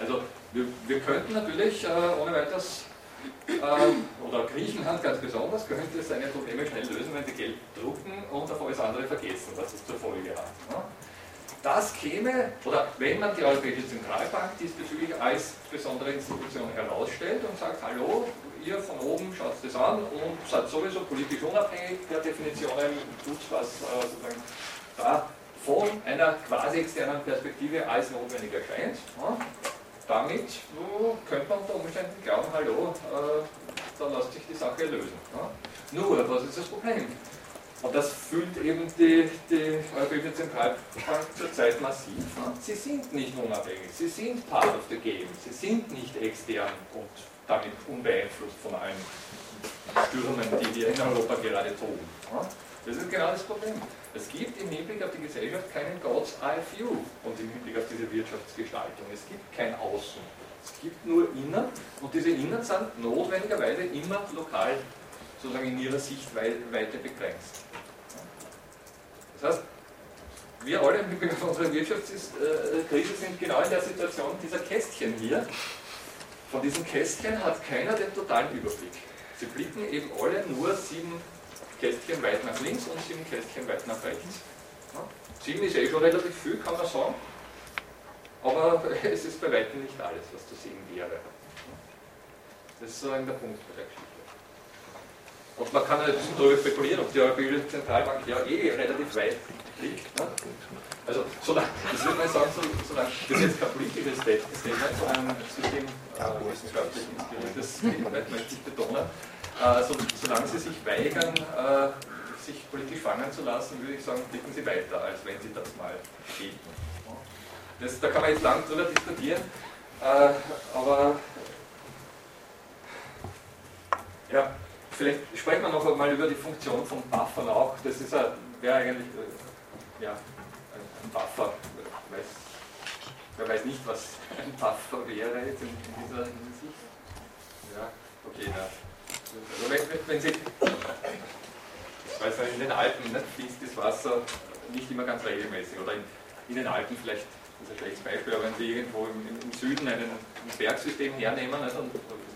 Also wir, wir könnten natürlich äh, ohne weiteres ähm, oder Griechenland ganz besonders könnte seine Probleme schnell lösen, wenn sie Geld drucken und auf alles andere vergessen, was es zur Folge hat. ne? Das käme, oder wenn man die Europäische Zentralbank diesbezüglich als besondere Institution herausstellt und sagt, hallo, ihr von oben schaut das an und seid sowieso politisch unabhängig der Definitionen, tut was äh, sozusagen da von einer quasi externen Perspektive als notwendig erscheint. ne? Damit so könnte man unter Umständen glauben, hallo, äh, da lässt sich die Sache lösen. Ne? Nur, was ist das Problem? Und das fühlt eben die, die Europäische Zentralbank zurzeit massiv. Ne? Sie sind nicht unabhängig, sie sind part of the game, sie sind nicht extern und damit unbeeinflusst von allen Stürmen, die wir in Europa gerade toben. Ne? Das ist genau das Problem. Es gibt im Hinblick auf die Gesellschaft keinen God's Eye View und im Hinblick auf diese Wirtschaftsgestaltung. Es gibt kein Außen. Es gibt nur Innen und diese Innen sind notwendigerweise immer lokal sozusagen in ihrer Sichtweite begrenzt. Das heißt, wir alle im Hinblick auf unsere Wirtschaftskrise sind genau in der Situation dieser Kästchen hier. Von diesen Kästchen hat keiner den totalen Überblick. Sie blicken eben alle nur sieben Kästchen weit nach links und sieben Kästchen weit nach rechts. Ja? Sieben ist eh schon relativ viel, kann man sagen. Aber *laughs* es ist bei weitem nicht alles, was zu sehen wäre. Das ist so ein der Punkt bei der Geschichte. Und man kann ein bisschen darüber spekulieren, ob die Europäische Zentralbank ja eh relativ weit liegt. Ne? Also, solange, ich würde mal sagen, so, solange das jetzt kein politisches Statement, sondern ein systemwissenschaftlich äh, inspiriertes Statement, möchte ich betonen. Äh, so, solange Sie sich weigern, äh, sich politisch fangen zu lassen, würde ich sagen, blicken Sie weiter, als wenn Sie das mal bieten. Das, da kann man jetzt lang drüber diskutieren, äh, aber ja, vielleicht sprechen wir noch einmal über die Funktion von Buffern auch. Das ist wäre eigentlich äh, ja, ein, Buffer. Weiß, wer weiß nicht, was ein Buffer wäre jetzt in, dieser Hinsicht. Ja, okay, na. Also wenn, wenn, Sie, ich weiß in den Alpen ne, fließt das Wasser nicht immer ganz regelmäßig oder in, in den Alpen vielleicht, das ist ein schlechtes Beispiel, aber wenn Sie irgendwo im, im Süden einen, ein Bergsystem hernehmen nicht, und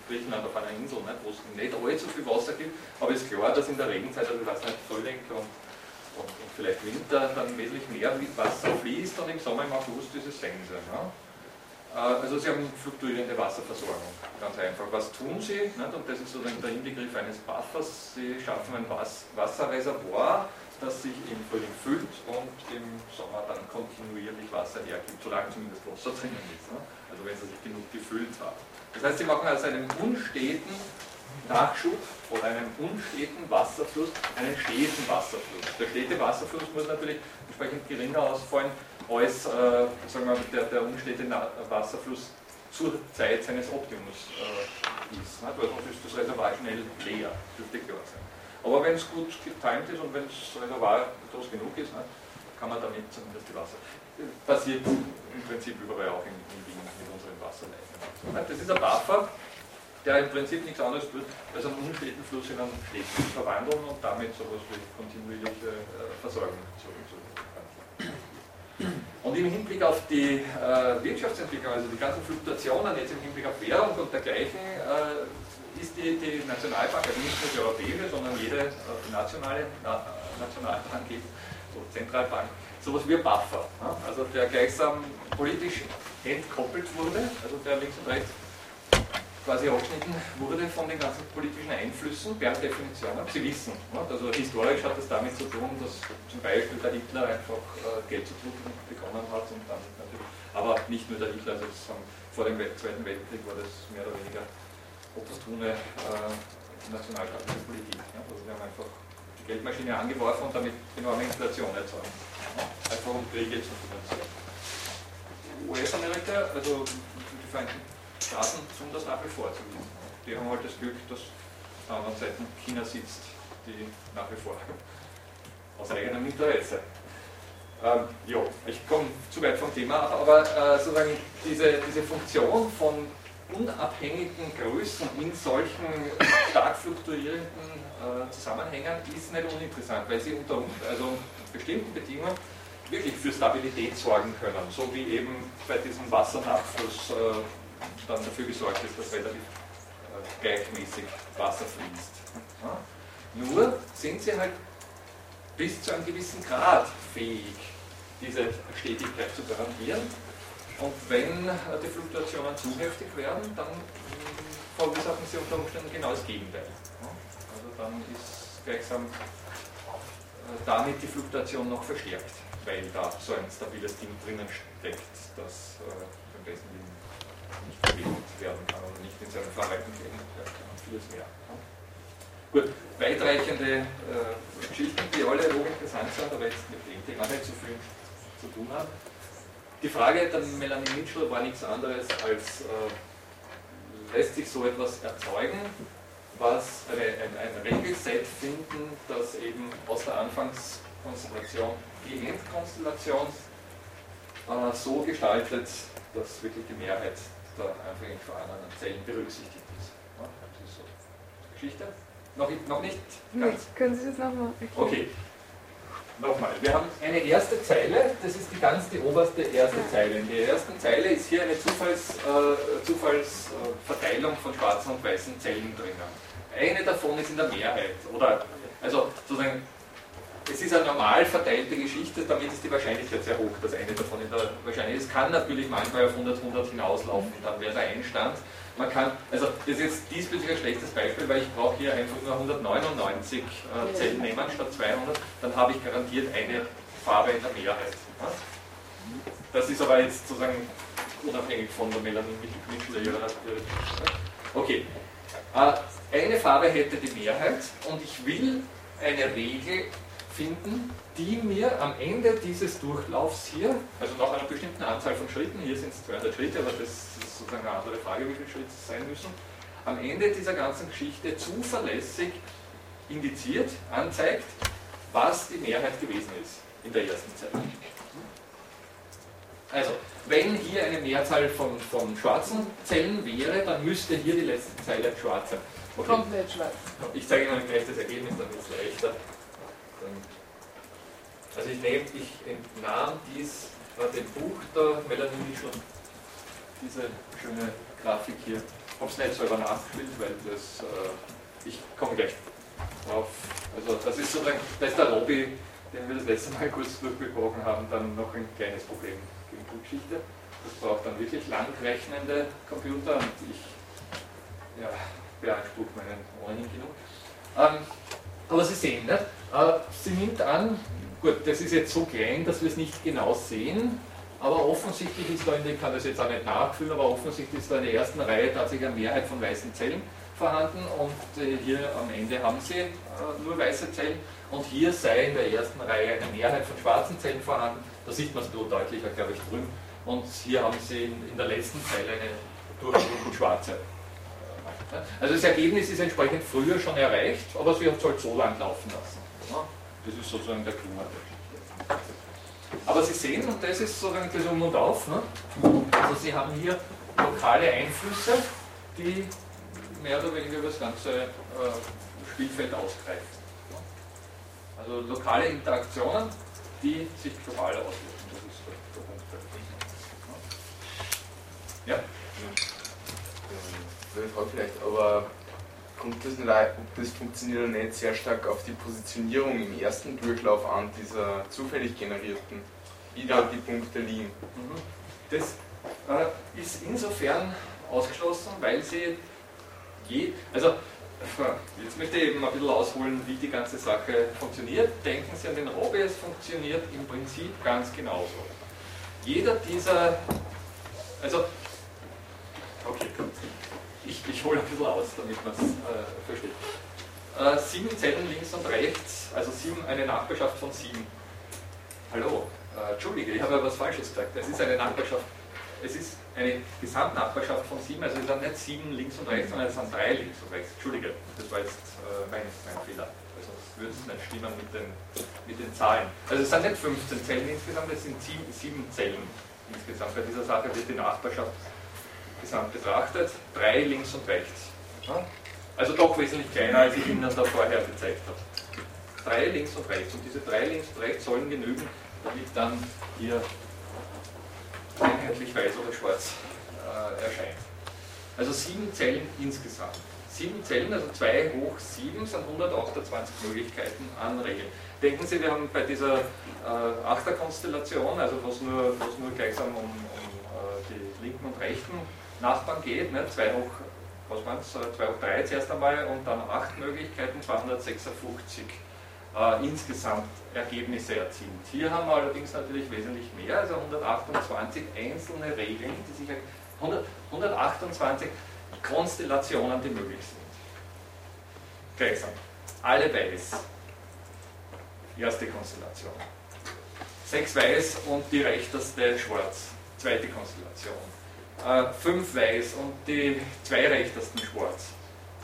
Griechenland auf einer Insel, nicht, wo es nicht allzu viel Wasser gibt, aber es ist klar, dass in der Regenzeit, also ich weiß nicht, Frühling und, und, und vielleicht Winter dann wesentlich mehr Wasser fließt und im Sommer, im August ist es Sense. Ja? Also Sie haben fluktuierende Wasserversorgung, ganz einfach. Was tun Sie? Und das ist sozusagen der Inbegriff eines Buffers. Sie schaffen ein Wasserreservoir, das sich im Frühling füllt und im Sommer dann kontinuierlich Wasser hergibt, solange zumindest Wasser drinnen ist. Ne? Also wenn Sie sich genug gefüllt haben. Das heißt, Sie machen aus einem unsteten Nachschub oder einem unsteten Wasserfluss einen steten Wasserfluss. Der stete Wasserfluss muss natürlich entsprechend geringer ausfallen als äh, sagen wir, der, der unstete Wasserfluss zur Zeit seines Optimus äh, ist. Ne? Weil sonst ist das Reservoir schnell leer, dürfte klar sein. Aber wenn es gut getimt ist und wenn es Reservoir groß genug ist, ne, kann man damit zumindest die Wasser. Passiert im Prinzip überall auch in, in Wien mit unseren Wasserleitungen. Das ist ein Buffer, der im Prinzip nichts anderes tut, als einen unsteten Fluss in einen steten verwandeln und damit sowas wie kontinuierliche äh, Versorgung zu und im Hinblick auf die äh, Wirtschaftsentwicklung, also die ganzen Fluktuationen jetzt im Hinblick auf Währung und dergleichen, äh, ist die, die Nationalbank, also nicht nur die europäische, sondern jede äh, nationale Na Nationalbank, so Zentralbank, sowas wie ein Buffer, ja? also der gleichsam politisch entkoppelt wurde, also der links und rechts quasi abgeschnitten wurde von den ganzen politischen Einflüssen per Definition. Sie wissen, also historisch hat es damit zu tun, dass zum Beispiel der Hitler einfach äh, Geld zu drucken begonnen hat und dann natürlich, aber nicht nur der Hitler, also vor dem Zweiten Weltkrieg war das mehr oder weniger opportune äh, nationalstaatliche Politik. Also wir haben einfach die Geldmaschine angeworfen und damit enorme Inflation erzeugt. Einfach um Kriege zu finanzieren. US-Amerika, also die Vereinigten Staaten tun das nach wie vor zumindest. Die haben halt das Glück, dass der anderen Seite China sitzt, die nach wie vor *laughs* aus eigenem Interesse. Ähm, ja, ich komme zu weit vom Thema, aber äh, sozusagen diese, diese Funktion von unabhängigen Größen in solchen stark fluktuierenden äh, Zusammenhängen ist nicht uninteressant, weil sie unter also bestimmten Bedingungen wirklich für Stabilität sorgen können, so wie eben bei diesem Wassernabfluss äh, dann dafür gesorgt ist, dass relativ äh, gleichmäßig Wasser fließt. Nur sind sie halt bis zu einem gewissen Grad fähig, diese Stetigkeit zu garantieren. Und wenn äh, die Fluktuationen zu heftig werden, dann verursachen sie unter Umständen genau das Gegenteil. Also dann ist gleichsam äh, damit die Fluktuation noch verstärkt, weil da so ein stabiles Ding drinnen steckt, das im Wesentlichen nicht bewegt werden kann oder nicht in seinem Verhalten geändert werden kann und vieles mehr. Gut, weitreichende äh, Geschichten, die alle hochinteressant sind, aber jetzt mit dem Thema nicht so viel zu tun haben. Die Frage der Melanie Mitchell war nichts anderes als, äh, lässt sich so etwas erzeugen, was eine, ein, ein Regelset finden, das eben aus der Anfangskonstellation die Endkonstellation äh, so gestaltet, dass wirklich die Mehrheit der anfänglich vorhandenen Zellen berücksichtigt ist. Ja, das ist so Geschichte. Noch, noch nicht ganz? Können Sie das nochmal erklären? Okay. Nochmal, wir haben eine erste Zeile, das ist die ganz die oberste erste ja. Zeile. In der ersten Zeile ist hier eine Zufallsverteilung äh, Zufalls, äh, von schwarzen und weißen Zellen drinnen. Eine davon ist in der Mehrheit. Oder also sozusagen es ist eine normal verteilte Geschichte, damit ist die Wahrscheinlichkeit sehr hoch, dass eine davon in der Wahrscheinlichkeit ist. Es kann natürlich manchmal auf 100, 100 hinauslaufen, dann wäre der Einstand. Man kann, also das ist jetzt diesbezüglich ein schlechtes Beispiel, weil ich brauche hier einfach nur 199 äh, Zellen nehmen statt 200, dann habe ich garantiert eine Farbe in der Mehrheit. Das ist aber jetzt sozusagen unabhängig von der Melanin Mitchell. Okay. Äh, eine Farbe hätte die Mehrheit und ich will eine Regel finden, die mir am Ende dieses Durchlaufs hier, also nach einer bestimmten Anzahl von Schritten, hier sind es 200 Schritte, aber das ist sozusagen eine andere Frage, wie viele Schritte es sein müssen, am Ende dieser ganzen Geschichte zuverlässig indiziert, anzeigt, was die Mehrheit gewesen ist in der ersten Zeit. Also, wenn hier eine Mehrzahl von, von schwarzen Zellen wäre, dann müsste hier die letzte Zeile schwarz sein. Okay. Komplett schwarz. Ich zeige Ihnen gleich das Ergebnis, dann ist es leichter. Also ich nehme, ich entnahm dies äh, dem Buch der Melanie Michel, diese schöne Grafik hier. Ich habe es nicht selber nachgespielt, weil das, äh, ich komme gleich drauf. Also das ist sozusagen, da ist der Lobby, den wir das letzte Mal *laughs* kurz durchgebrochen haben, dann noch ein kleines Problem gegen Buchgeschichte. Das braucht dann wirklich langrechnende Computer und ich ja, beanspruche meinen ohnehin genug. Ähm, aber Sie sehen, ne? Äh, sie nimmt an, gut, das ist jetzt so klein, dass wir es nicht genau sehen, aber offensichtlich ist da in der, ich kann das jetzt auch nicht nachfüllen, aber offensichtlich ist da in der ersten Reihe tatsächlich eine Mehrheit von weißen Zellen vorhanden und äh, hier am Ende haben Sie äh, nur weiße Zellen und hier sei in der ersten Reihe eine Mehrheit von schwarzen Zellen vorhanden, da sieht man es nur deutlicher, glaube ich, drüben und hier haben Sie in, der letzten Zeile eine durchschnittlich schwarze Also das Ergebnis ist entsprechend früher schon erreicht, aber sie hat es halt so lang laufen lassen. Das ist sozusagen der Geschichte. Aber Sie sehen, und das ist sozusagen das Um und Auf, ne? also Sie haben hier lokale Einflüsse, die mehr oder weniger über das ganze äh, Spielfeld ausgreifen. Also lokale Interaktionen, die sich global auswirken. Das ist der Punkt. Ja? Äh, Frage vielleicht, aber kommt das nicht ob das funktioniert oder nicht, sehr stark auf die Positionierung im ersten Durchlauf an, dieser zufällig generierten, wie da die Punkte liegen? Mhm. Das äh, ist insofern ausgeschlossen, weil sie je, also *laughs* jetzt möchte ich eben ein bisschen ausholen, wie die ganze Sache funktioniert. Denken Sie an den Robby, es funktioniert im Prinzip ganz genauso. Jeder dieser, also, okay, ich, ich hole ein bisschen aus, damit man es äh, versteht. Äh, sieben Zellen links und rechts, also sieben, eine Nachbarschaft von sieben. Hallo, äh, Entschuldige, ich habe ja was Falsches gesagt. Es ist eine Nachbarschaft, es ist eine Gesamtnachbarschaft von sieben, also es sind nicht sieben links und rechts, sondern es sind drei links und rechts. Entschuldige, das war jetzt äh, mein, mein Fehler. Also es würde es nicht stimmen mit den, mit den Zahlen. Also es sind nicht 15 Zellen insgesamt, es sind sieben, sieben Zellen insgesamt. Bei dieser Sache wird die Nachbarschaft gesamt betrachtet, drei links und rechts. Also doch wesentlich kleiner, als ich Ihnen da vorher gezeigt habe. Drei links und rechts. Und diese drei links und rechts sollen genügen, damit dann hier einheitlich weiß oder schwarz äh, erscheint. Also sieben Zellen insgesamt. Sieben Zellen, also 2 hoch 7 sind 128 Möglichkeiten an Regeln. Denken Sie, wir haben bei dieser äh, Achterkonstellation, also wo es nur, wo's nur gleichsam um, um äh, die linken und rechten Nachbarn geht, ne? 2 hoch, was waren es, 2 hoch 3 zuerst einmal und dann 8 Möglichkeiten, 256 äh, insgesamt Ergebnisse erzielt. Hier haben wir allerdings natürlich wesentlich mehr, also 128 einzelne Regeln, die sich 100, 128 Konstellationen, die möglich sind. Gleichsam. Alle weiß. Erste Konstellation. Sechs weiß und die rechteste schwarz. Zweite Konstellation. Äh, fünf weiß und die zwei rechtesten schwarz.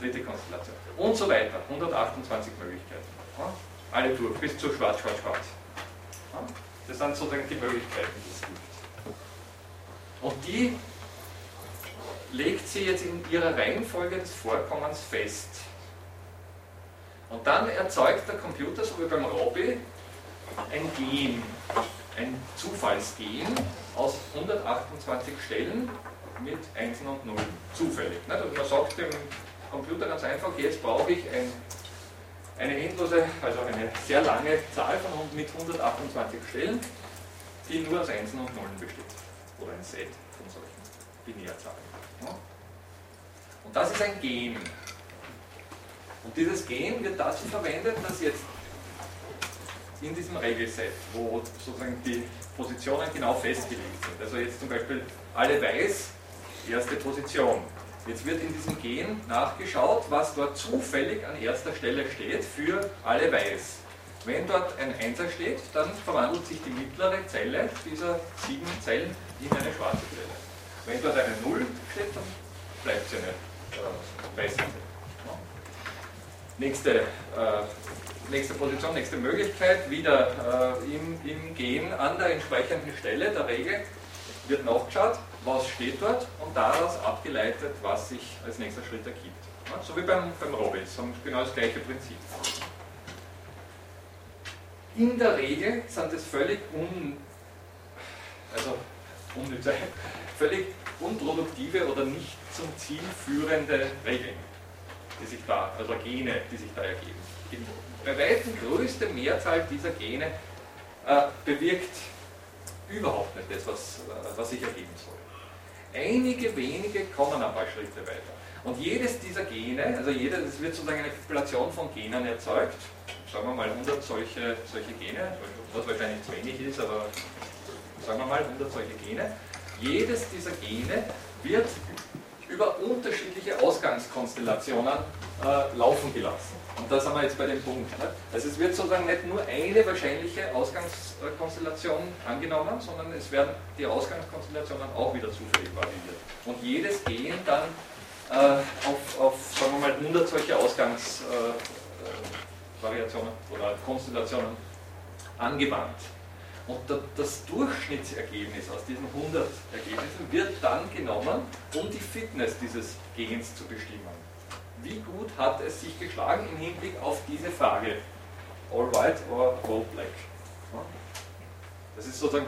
Dritte Konstellation. Und so weiter. 128 Möglichkeiten. Ja? Alle durch, bis zu schwarz, schwarz, schwarz. Ja? Das sind sozusagen die Möglichkeiten, die es gibt. Und die legt sie jetzt in ihrer Reihenfolge des Vorkommens fest. Und dann erzeugt der Computer, so wie beim Robby, ein Gen, ein Zufallsgen aus 128 Stellen mit Einsen und Nullen, zufällig. Also man sagt dem Computer ganz einfach, jetzt brauche ich ein, eine endlose, also eine sehr lange Zahl von, mit 128 Stellen, die nur aus Einsen und Nullen besteht. Oder ein Set von solchen Binärzahlen. Und das ist ein Gen. Und dieses Gen wird dazu verwendet, dass jetzt in diesem Regelset, wo sozusagen die Positionen genau festgelegt sind, also jetzt zum Beispiel alle weiß, erste Position. Jetzt wird in diesem Gen nachgeschaut, was dort zufällig an erster Stelle steht für alle weiß. Wenn dort ein Einser steht, dann verwandelt sich die mittlere Zelle dieser sieben Zellen in eine schwarze Zelle. Wenn dort eine Null steht, dann bleibt sie eine äh, weiße Zelle. Nächste, äh, nächste Position, nächste Möglichkeit, wieder äh, im, im Gen an der entsprechenden Stelle der Regel wird nachgeschaut, was steht dort und daraus abgeleitet, was sich als nächster Schritt ergibt. Ja, so wie beim, beim haben genau das gleiche Prinzip. In der Regel sind es völlig un, also unnütze, völlig unproduktive oder nicht zum Ziel führende Regeln, die sich da, also Gene, die sich da ergeben. Bei weitem größte Mehrzahl dieser Gene äh, bewirkt überhaupt nicht das, was, äh, was sich ergeben soll. Einige wenige kommen ein paar Schritte weiter. Und jedes dieser Gene, also jeder, es wird sozusagen eine Population von Genen erzeugt, sagen wir mal 100 solche, solche Gene, was wahrscheinlich zu wenig ist, aber sagen wir mal 100 solche Gene. Jedes dieser Gene wird über unterschiedliche Ausgangskonstellationen äh, laufen gelassen. Und da sind wir jetzt bei dem Punkt. Ne? Also es wird sozusagen nicht nur eine wahrscheinliche Ausgangskonstellation angenommen, sondern es werden die Ausgangskonstellationen auch wieder zufällig variiert. Und jedes Gen dann äh, auf, auf, sagen wir mal, 100 solche Ausgangsvariationen äh, oder Konstellationen angewandt. Und das Durchschnittsergebnis aus diesen 100 Ergebnissen wird dann genommen, um die Fitness dieses Gens zu bestimmen. Wie gut hat es sich geschlagen im Hinblick auf diese Frage? All white or all black? Das ist sozusagen,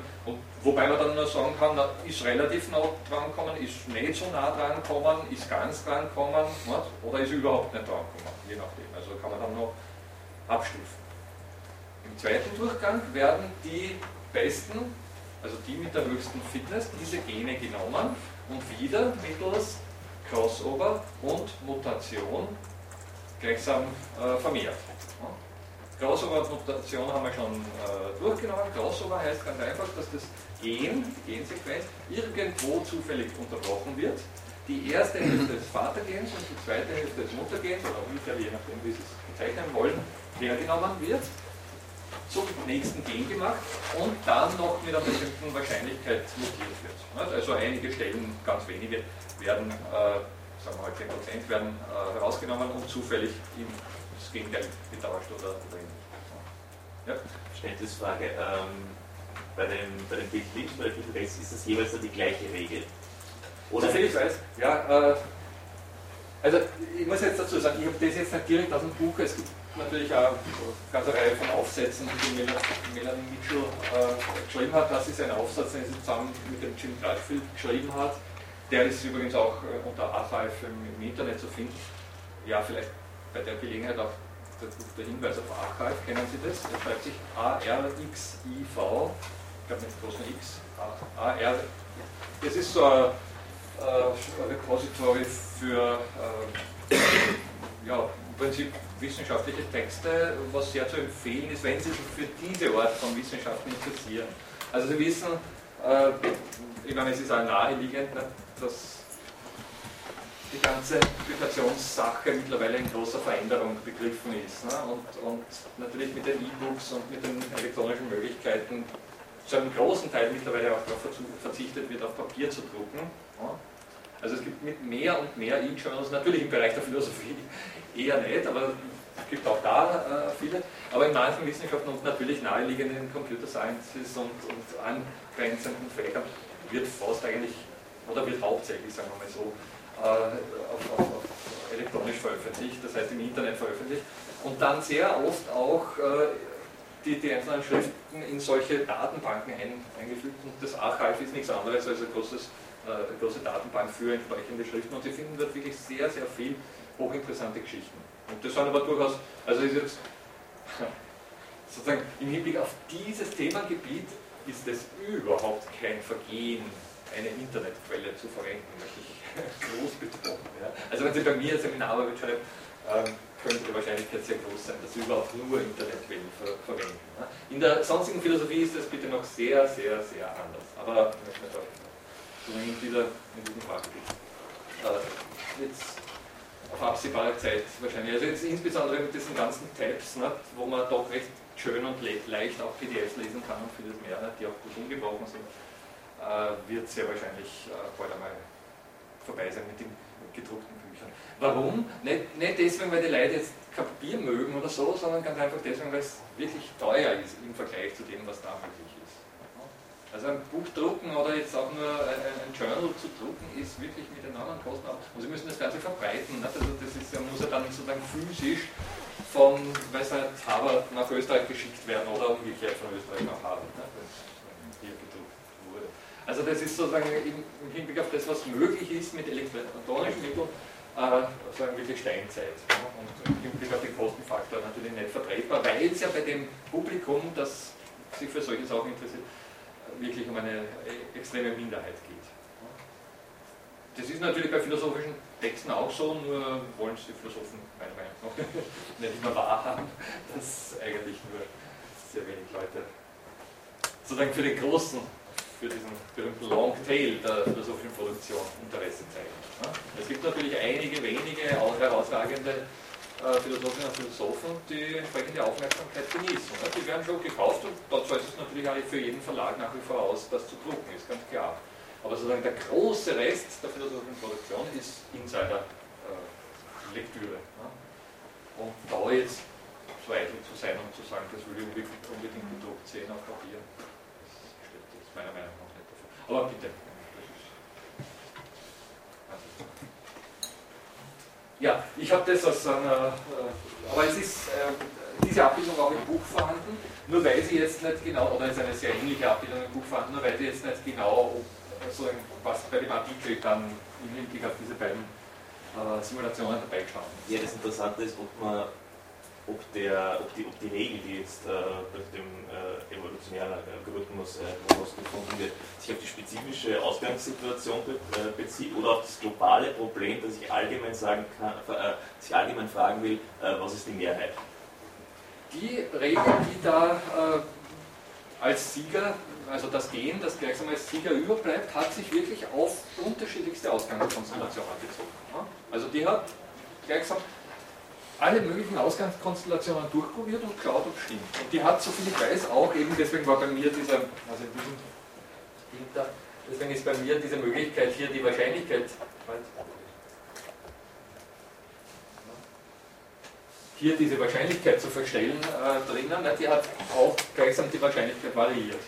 wobei man dann nur sagen kann, ist relativ nah dran gekommen, ist nicht so nah dran gekommen, ist ganz dran gekommen oder ist überhaupt nicht dran gekommen, je nachdem. Also kann man dann noch abstufen. Im zweiten Durchgang werden die besten, also die mit der höchsten Fitness, diese Gene genommen und wieder mittels Crossover und Mutation gleichsam äh, vermehrt. Crossover-Mutation haben wir schon äh, durchgenommen. Crossover heißt ganz einfach, dass das Gen, die Gensequenz, irgendwo zufällig unterbrochen wird. Die erste Hälfte des Vatergens und die zweite Hälfte des Muttergens, oder umgekehrt, je nachdem, wie Sie es bezeichnen wollen, hergenommen wird, zum nächsten Gen gemacht und dann noch mit einer bestimmten Wahrscheinlichkeit mutiert wird. Also einige Stellen, ganz wenige, werden, äh, sagen wir mal 10%, werden äh, herausgenommen und zufällig im das Gegenteil getauscht oder, oder ja? Verständnisfrage. Ähm, bei dem, bei dem Bild links, bei dem Bild rechts ist das jeweils dann die gleiche Regel. Oder ich weiß, ja. Äh, also ich muss jetzt dazu sagen, ich habe das jetzt nicht direkt aus dem Buch, es gibt natürlich auch eine ganze Reihe von Aufsätzen, die Melanie Mitchell äh, geschrieben hat. Das ist ein Aufsatz, den sie zusammen mit dem Jim Gladfield geschrieben hat. Der ist übrigens auch äh, unter Archive im, Internet zu finden. Ja, vielleicht bei der Gelegenheit auch der, Hinweis auf Archive, kennen Sie das? Der schreibt sich ARXIV, ich glaube mit großen X, AR. Das ist so ein, ein Repository für äh, ja, im Prinzip wissenschaftliche Texte, was sehr zu empfehlen ist, wenn Sie sich für diese Art von Wissenschaften interessieren. Also Sie wissen, äh, ich meine, es ist auch naheliegend, ne, dass die ganze Publikationssache mittlerweile in großer Veränderung begriffen ist. Ne? Und, und natürlich mit den E-Books und mit den elektronischen Möglichkeiten zu einem großen Teil mittlerweile auch darauf verzichtet wird, auf Papier zu drucken. Ne? Also es gibt mit mehr und mehr E-Journals, natürlich im Bereich der Philosophie *laughs* eher nicht, aber es gibt auch da äh, viele, aber in manchen Wissenschaften und natürlich naheliegenden Computer Sciences und, und angrenzenden Fächern wird fast eigentlich, oder wird hauptsächlich, sagen wir mal so, äh, auf, auf, auf elektronisch veröffentlicht, das heißt im Internet veröffentlicht und dann sehr oft auch äh, die, die einzelnen Schriften in solche Datenbanken ein, eingefügt und das Archive ist nichts anderes als ein großes, äh, eine große Datenbank für entsprechende Schriften und Sie finden dort wirklich sehr, sehr viel hochinteressante Geschichten. Und das sind aber durchaus, also ist jetzt *laughs* sozusagen im Hinblick auf dieses Themengebiet ist es überhaupt kein Vergehen, eine Internetquelle zu verwenden, möchte ich *laughs* groß betonen. Ja. Also wenn Sie bei mir Seminararbeit schreiben, ähm, könnte die Wahrscheinlichkeit sehr groß sein, dass Sie überhaupt nur Internetquellen ver verwenden. Ja. In der sonstigen Philosophie ist das bitte noch sehr, sehr, sehr anders. Aber in, dieser, in diesem Fachgebiet. Äh, jetzt auf absehbare Zeit wahrscheinlich. Also jetzt insbesondere mit diesen ganzen Tabs, ne, wo man doch recht schön und leicht auch PDFs lesen kann und vieles mehr, ne, die auch gut umgebrochen sind, wird sehr wahrscheinlich äh, bald einmal vorbei sein mit den gedruckten Büchern. Warum? Nicht, nicht deswegen, weil die Leute jetzt Papier mögen oder so, sondern ganz einfach deswegen, weil es wirklich teuer ist im Vergleich zu dem, was da möglich ist. Also ein Buch drucken oder jetzt auch nur ein, Journal zu drucken, ist wirklich mit enormen Kosten auch. Und Sie müssen das Ganze verbreiten. Nicht? Also das ist, muss ja dann sozusagen physisch von, weiß nicht, Harvard nach Österreich geschickt werden oder umgekehrt von Österreich nach Harvard. Nicht? Also das ist sozusagen im, Hinblick auf das, was möglich ist mit elektronischen Mitteln, äh, sozusagen wirklich Steinzeit. Und im Hinblick auf den Kostenfaktor natürlich nicht vertretbar, weil es ja bei dem Publikum, das sich für solche Sachen interessiert, wirklich um eine extreme Minderheit geht. Das ist natürlich bei philosophischen Texten auch so, nur wollen es die Philosophen meiner Meinung nach *laughs* nicht immer wahrhaben, dass eigentlich nur sehr wenig Leute sozusagen für den großen für diesen berühmten Long Tail der philosophischen Produktion Interesse zeigen. Es gibt natürlich einige wenige herausragende äh, Philosophinnen und Philosophen, die entsprechende Aufmerksamkeit genießen. Die werden schon gekauft und dort zahlt es natürlich auch für jeden Verlag nach wie vor aus, das zu drucken, ist ganz klar. Aber sozusagen der große Rest der philosophischen Produktion ist Insider-Lektüre. Ne? Und da jetzt so eitel zu sein und zu sagen, das will ich unbedingt, gedruckt sehen auf Papier, meiner Meinung nach nicht davor. Aber bitte. Ja, ich habe das als einer, äh, aber es ist äh, diese Abbildung auch im Buch vorhanden, nur weil sie jetzt nicht genau, oder es ist eine sehr ähnliche Abbildung im Buch vorhanden, nur weil sie jetzt nicht genau, also was bei dem Artikel dann im Hinblick auf diese beiden äh, Simulationen dabei geschaut Ja, das Interessante ist, ob man ob, der, ob, die, ob die Regel, die jetzt äh, durch den äh, evolutionären Algorithmus äh, herausgefunden wird, sich auf die spezifische Ausgangssituation be äh, bezieht oder auf das globale Problem, dass ich allgemein sagen kann, äh, sich allgemein fragen will, äh, was ist die Mehrheit? Die Regel, die da als Sieger, also das Gen, das gleichsam als Sieger überbleibt, hat sich wirklich auf unterschiedlichste Ausgangskonstellationen bezogen. Also die hat gleichsam alle möglichen Ausgangskonstellationen durchprobiert und geschaut, ob es stimmt. Und die hat, soviel ich weiß, auch eben, deswegen war bei mir dieser, also in diesem da, deswegen ist bei mir diese Möglichkeit hier die Wahrscheinlichkeit, hier diese Wahrscheinlichkeit zu verstellen äh, drinnen, die hat auch gleichsam die Wahrscheinlichkeit variiert.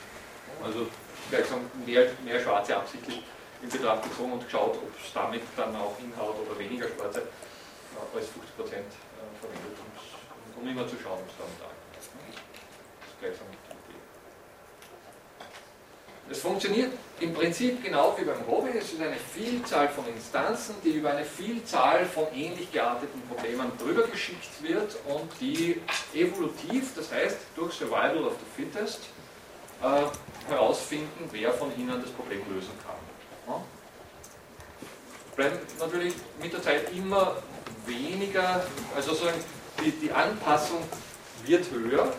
Also gleichsam mehr, mehr Schwarze absichtlich in Betracht gezogen und geschaut, ob es damit dann auch hinhaut oder weniger Schwarze äh, als 50 Prozent um, immer zu schauen, was da und da. Das ist gleichsam die Idee. Es funktioniert im Prinzip genau wie beim Hobby. Es ist eine Vielzahl von Instanzen, die über eine Vielzahl von ähnlich gearteten Problemen drüber geschickt wird und die evolutiv, das heißt durch Survival of the Fittest, äh, herausfinden, wer von ihnen das Problem lösen kann. Ja? Bleiben natürlich mit der Zeit immer weniger, also so die, die Anpassung wird höher,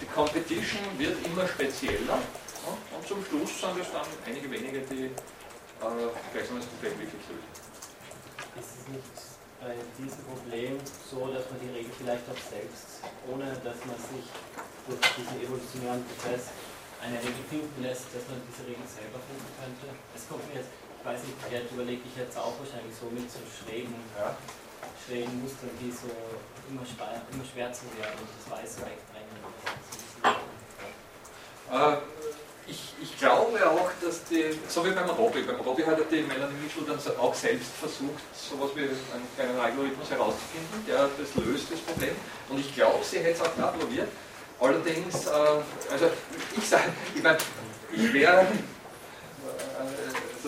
die Competition wird immer spezieller und zum Schluss sind es dann einige wenige, die äh, gleichsam das Problem wirklich lösen. Ist es nicht bei diesem Problem so, dass man die Regel vielleicht auch selbst, ohne dass man sich durch diesen evolutionären Prozess eine Regel finden lässt, dass man diese Regel selber finden könnte? Es kommt mir jetzt weiß nicht, jetzt überlege ich jetzt auch wahrscheinlich so mit so schrägen, ja. schrägen Mustern, die so immer, schwer, immer werden und das Weiße wegdrängen. Äh, ich, ich, glaube auch, dass die, so wie beim Robby, beim Robby hat die Melanie Mitchell dann auch selbst versucht, so etwas wie einen kleinen Algorithmus herauszufinden, der das löst, das Problem. Und ich glaube, sie hätte es auch probiert. Allerdings, äh, also ich sage, ich meine, ich wäre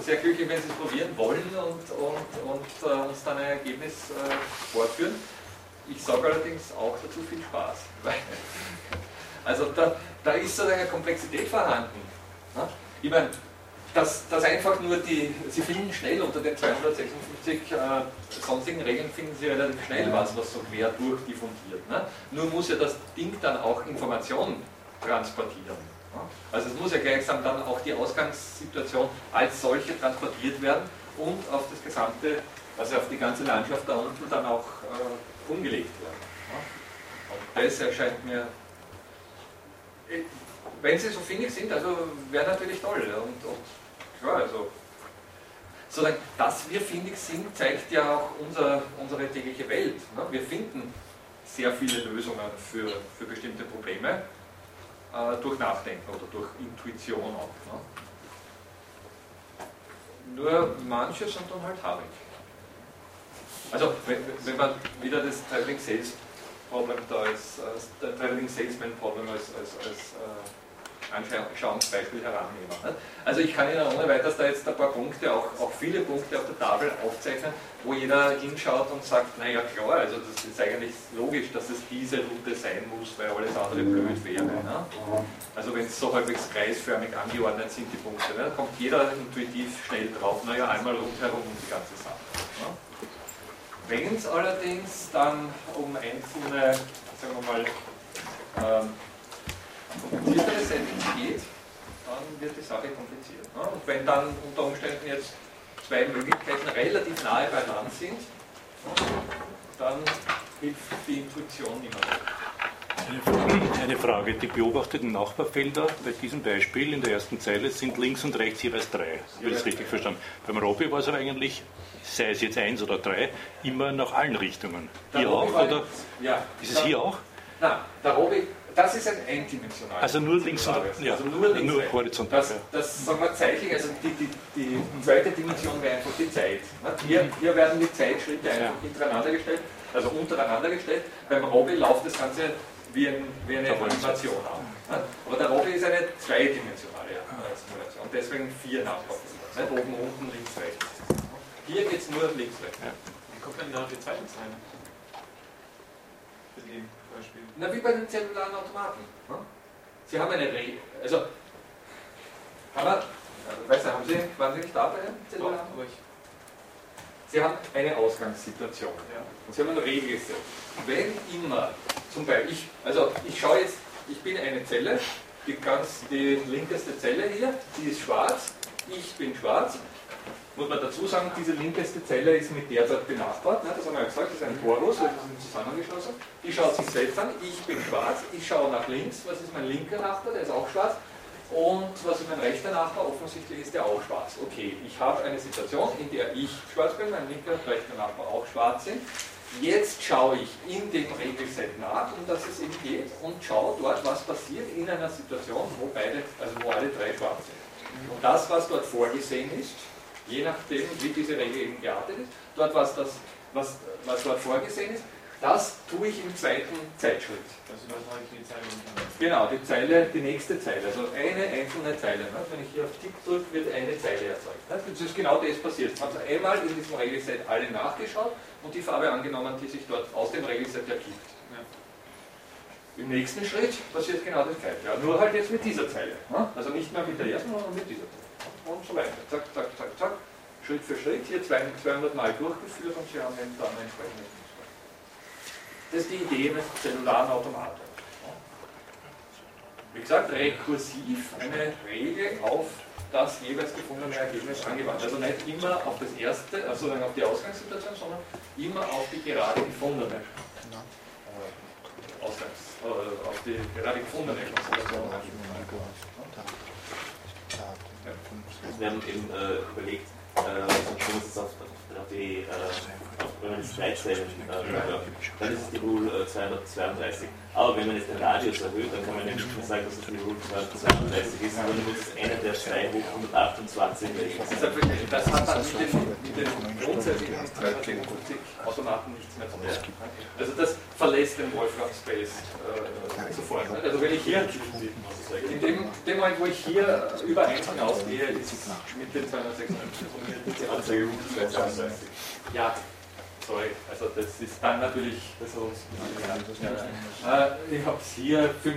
also sehr glücklich, wenn Sie es probieren wollen und, und, und äh, uns dann ein Ergebnis äh, fortführen. Ich sage allerdings auch dazu viel Spaß. *laughs* also da, da ist so eine Komplexität vorhanden. Ne? Ich meine, dass, dass einfach nur die, Sie finden schnell unter den 256 äh, sonstigen Regeln, finden Sie relativ schnell was, was so quer durchdiffundiert. Ne? Nur muss ja das Ding dann auch Informationen transportieren. Also es muss ja gleichsam dann auch die Ausgangssituation als solche transportiert werden und auf das gesamte, also auf die ganze Landschaft da unten dann auch äh, umgelegt werden. Und das erscheint mir, wenn sie so findig sind, also wäre natürlich toll. Und, und klar, also sozusagen, dass wir findig sind, zeigt ja auch unser, unsere tägliche Welt. Ne? Wir finden sehr viele Lösungen für, für bestimmte Probleme äh, durch Nachdenken oder durch Intuition auch. Ne? Nur manche sind dann halt haarig. Also wenn, wenn, man wieder das Traveling Sales Problem da als, als Traveling Salesman Problem als, als, als äh, Anschauungsbeispiel herannehmen. Also ich kann Ihnen ohne weiteres da jetzt ein paar Punkte, auch, auch viele Punkte auf der Tafel aufzeichnen, wo jeder hinschaut und sagt, naja klar, also das ist eigentlich logisch, dass es diese Route sein muss, weil alles andere blöd wäre. Ne? Also wenn es so halbwegs kreisförmig angeordnet sind, die Punkte, ne? da kommt jeder intuitiv schnell drauf, naja, einmal rundherum und die ganze Sache. Ne? Wenn es allerdings dann um einzelne, sagen wir mal, ähm, kompliziertere Settings geht, dann wird die Sache kompliziert. Ne? Und wenn dann unter Umständen jetzt zwei Möglichkeiten relativ nahe beieinander sind, dann hilft die Intuition immer mehr. Eine Frage. Die beobachteten Nachbarfelder bei diesem Beispiel in der ersten Zeile sind links und rechts jeweils drei. Habe ich das richtig verstanden? Beim Robby war es aber eigentlich, sei es jetzt eins oder drei, immer nach allen Richtungen. Hier auch? Oder Ja. ist es hier auch? Nein, der Robi, das ist ein eindimensionales. Also nur links und ja, also nur, links nur horizontal. Das, das sagen wir zeitlich, also die, die, die zweite Dimension wäre einfach die Zeit. ne? Hier, hier werden die Zeitschritte einfach hintereinander gestellt, also untereinander gestellt. Beim Robi läuft das Ganze wie, ein, wie eine Animation ab. ne? Aber der Robi ist eine zweidimensionale äh, Simulation, deswegen vier Nachbauten. Nicht oben, unten, links, rechts. Hier geht es nur links, rechts. Wie kommt man denn auf die zweite Zeile? Für dem Beispiel. Na, wie bei den zellularen Automaten. Ne? Sie haben eine Regel. Also, aber, also, weißt du, haben Sie, waren Sie nicht da bei den Doch, zellularen? aber ich. Sie haben eine Ausgangssituation. Ja. Und Sie haben eine Regel gesetzt. Wenn immer, zum Beispiel, ich, also ich schaue jetzt, ich bin eine Zelle, die, ganz, die linkeste Zelle hier, die ist schwarz, ich bin schwarz. Muss man dazu sagen, diese linkeste Zelle ist mit der dort benachbart, ne? das haben wir ja gesagt, das ist ein Torus, weil die sind zusammengeschlossen. Die schaut sich selbst an, ich bin schwarz, ich schaue nach links, was ist mein linker Nachbar, der ist auch schwarz. Und was ist mein rechter Nachbar? Offensichtlich ist der auch schwarz. Okay, ich habe eine Situation, in der ich schwarz bin, mein linker und rechter Nachbar auch schwarz sind. Jetzt schaue ich in dem Regelset nach, um das es eben geht, und schaue dort, was passiert in einer Situation, wo beide, also wo alle drei schwarz sind. Und das, was dort vorgesehen ist, je nachdem, wie diese Regel eben geartet ist, dort, was, das, was, was dort vorgesehen ist, das tue ich im zweiten Zeitschritt. Also übertrage ich die Zeile unter. Genau, die Zeile, die nächste Zeile, also eine einzelne Zeile. Ne? Wenn ich hier auf Tipp drücke, wird eine Zeile erzeugt. Ne? Das ist genau das passiert. Man hat einmal in diesem Regelset alle nachgeschaut und die Farbe angenommen, die sich dort aus dem Regelset ergibt. Im nächsten Schritt passiert genau das gleiche. Ja, nur halt jetzt mit dieser Zeile. Ne? Also nicht mehr mit der ersten, sondern mit dieser Zeile. Und so weiter. Zack, zack, zack, zack. Schritt für Schritt, hier 200 Mal durchgeführt und Sie haben dann Muster. Das ist die Idee mit zellularen Automaten. Wie gesagt, rekursiv eine Regel auf das jeweils gefundene Ergebnis angewandt. Also nicht immer auf das erste, also auf die Ausgangssituation, sondern immer auf die gerade gefundene äh, Ausgangs, äh, auf die gerade gefundene Konstellation. Wir haben eben äh, überlegt, äh, so schön ist es auf, auf die, äh, auf, wenn man das Zeitzellen äh, hört, dann ist es die Rule äh, 232. Aber wenn man jetzt den Radius erhöht, dann kann man nicht sagen, dass es die Rule 232 ist, sondern muss es eine der zwei hoch 128 Das, hat dann mit den, mit den grundsätzlichen 250 Automaten nichts mehr zu tun. Also das verlässt den Wolfram Space äh, sofort. Also wenn ich hier, in dem, Moment, wo ich hier über 1 hinausgehe, ist mit den 256 die Anzeige Route 232. Ja, sorry, also das ist dann natürlich so. Ja, äh, ich habe es hier für,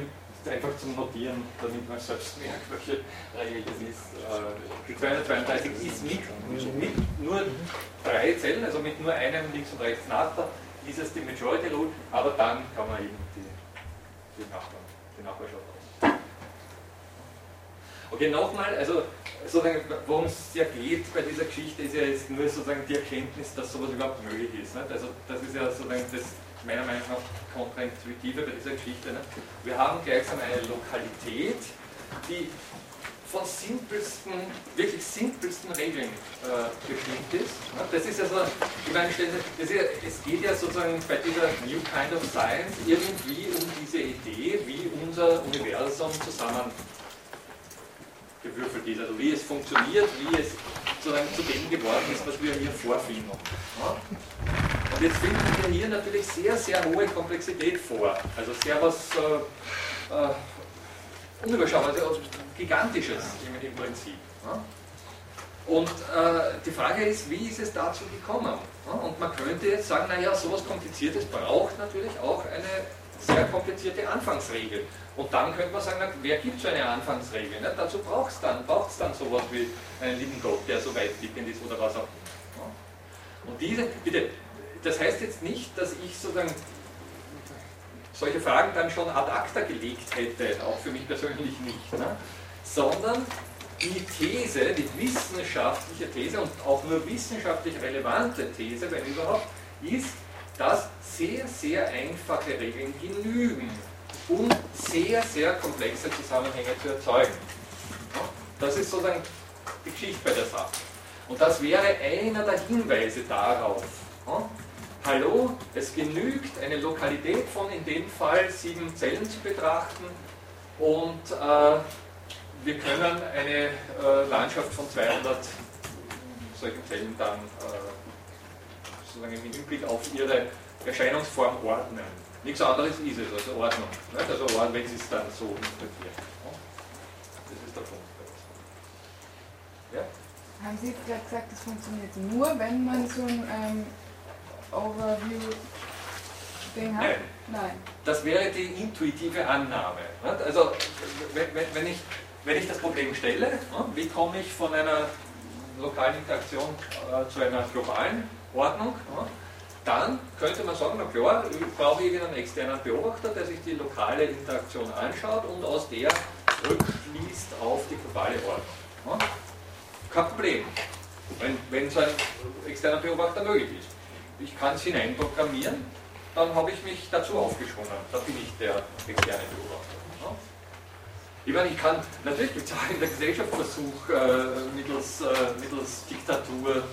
einfach zum Notieren, damit man selbst merkt, welche Regel das ist. Äh, die 232 ist mit, mit nur drei Zellen, also mit nur einem links und rechts Nachbar, ist es die Majority Rule, aber dann kann man eben die, die, Nachbarn, die Nachbarschaft aus. Okay, nochmal, also sozusagen, worum es ja geht bei dieser Geschichte, ist ja jetzt nur sozusagen die Erkenntnis, dass sowas überhaupt möglich ist. Nicht? Also das ist ja sozusagen das meiner Meinung nach kontraintuitive bei dieser Geschichte. Nicht? Wir haben gleichsam eine Lokalität, die von simpelsten, wirklich simpelsten Regeln äh, bestimmt ist. Nicht? Das ist ja so, ich meine, das ja, es geht ja sozusagen bei dieser New Kind of Science irgendwie um diese Idee, wie unser Universum zusammen gewürfelt ist, also wie es funktioniert, wie es sozusagen zu dem geworden ist, was wir hier vorfinden. Und jetzt finden wir hier natürlich sehr, sehr hohe Komplexität vor. Also sehr was äh, äh, Unüberschaubares, also Gigantisches im, im Prinzip. Und äh, die Frage ist, wie ist es dazu gekommen? Und man könnte jetzt sagen, naja, sowas Kompliziertes braucht natürlich auch eine sehr komplizierte Anfangsregel. Und dann könnte man sagen, na, wer gibt so eine Anfangsregel? Ne? Dazu braucht es dann, braucht's dann sowas wie einen lieben Gott, der so weit blickend ist oder was auch immer. Und diese, bitte, das heißt jetzt nicht, dass ich sozusagen solche Fragen dann schon ad acta gelegt hätte, auch für mich persönlich nicht, ne? sondern die These, die wissenschaftliche These und auch nur wissenschaftlich relevante These, wenn überhaupt, ist, dass sehr, sehr einfache Regeln genügen, um sehr, sehr komplexe Zusammenhänge zu erzeugen. Das ist sozusagen die Geschichte bei der Sache. Und das wäre einer der Hinweise darauf. Hallo, es genügt, eine Lokalität von in dem Fall sieben Zellen zu betrachten und äh, wir können eine äh, Landschaft von 200 solchen Zellen dann äh, sozusagen im Hinblick auf ihre Erscheinungsform ordnen. Nichts anderes ist es, also Ordnung. Nicht? Also Ordnung, wenn Sie es dann so interpretieren. Das ist der Punkt. Ja? Haben Sie jetzt gerade gesagt, das funktioniert nur, wenn man so ein ähm, Overview-Ding hat? Nein. Nein. Das wäre die intuitive Annahme. nicht? Also wenn, wenn, wenn, ich, wenn ich das Problem stelle, nicht? wie komme ich von einer lokalen Interaktion äh, zu einer globalen Ordnung, dann könnte man sagen, na klar, ich brauche irgendeinen externen Beobachter, der sich die lokale Interaktion anschaut und aus der rückschließt auf die globale Ordnung. Kein Problem, wenn, wenn so ein externer Beobachter möglich ist. Ich kann es hineinprogrammieren, dann habe ich mich dazu aufgeschwungen. Da bin ich der externe Beobachter. Ich meine, ich kann, natürlich gibt es auch in der Gesellschaft Versuch, äh, mittels, äh, mittels Diktatur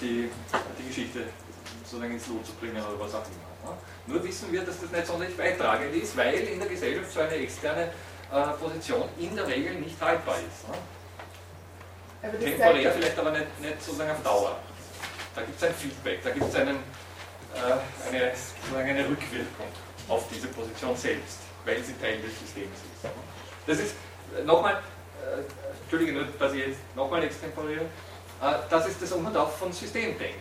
die, die Geschichte sozusagen ins Lot zu bringen oder was auch immer. Nur wissen wir, dass das nicht sonderlich beitragend ist, weil in der Gesellschaft so eine externe äh, Position in der Regel nicht haltbar ist. Aber Temporär vielleicht, aber nicht, nicht sozusagen auf Dauer. Da gibt es ein Feedback, da gibt es einen, äh, eine, sozusagen eine Rückwirkung auf diese Position selbst, weil sie Teil des Systems ist. Das ist äh, nochmal, äh, Entschuldige, nur, dass ich jetzt nochmal extemporiere, äh, das ist das Um und Auf von Systemdenken.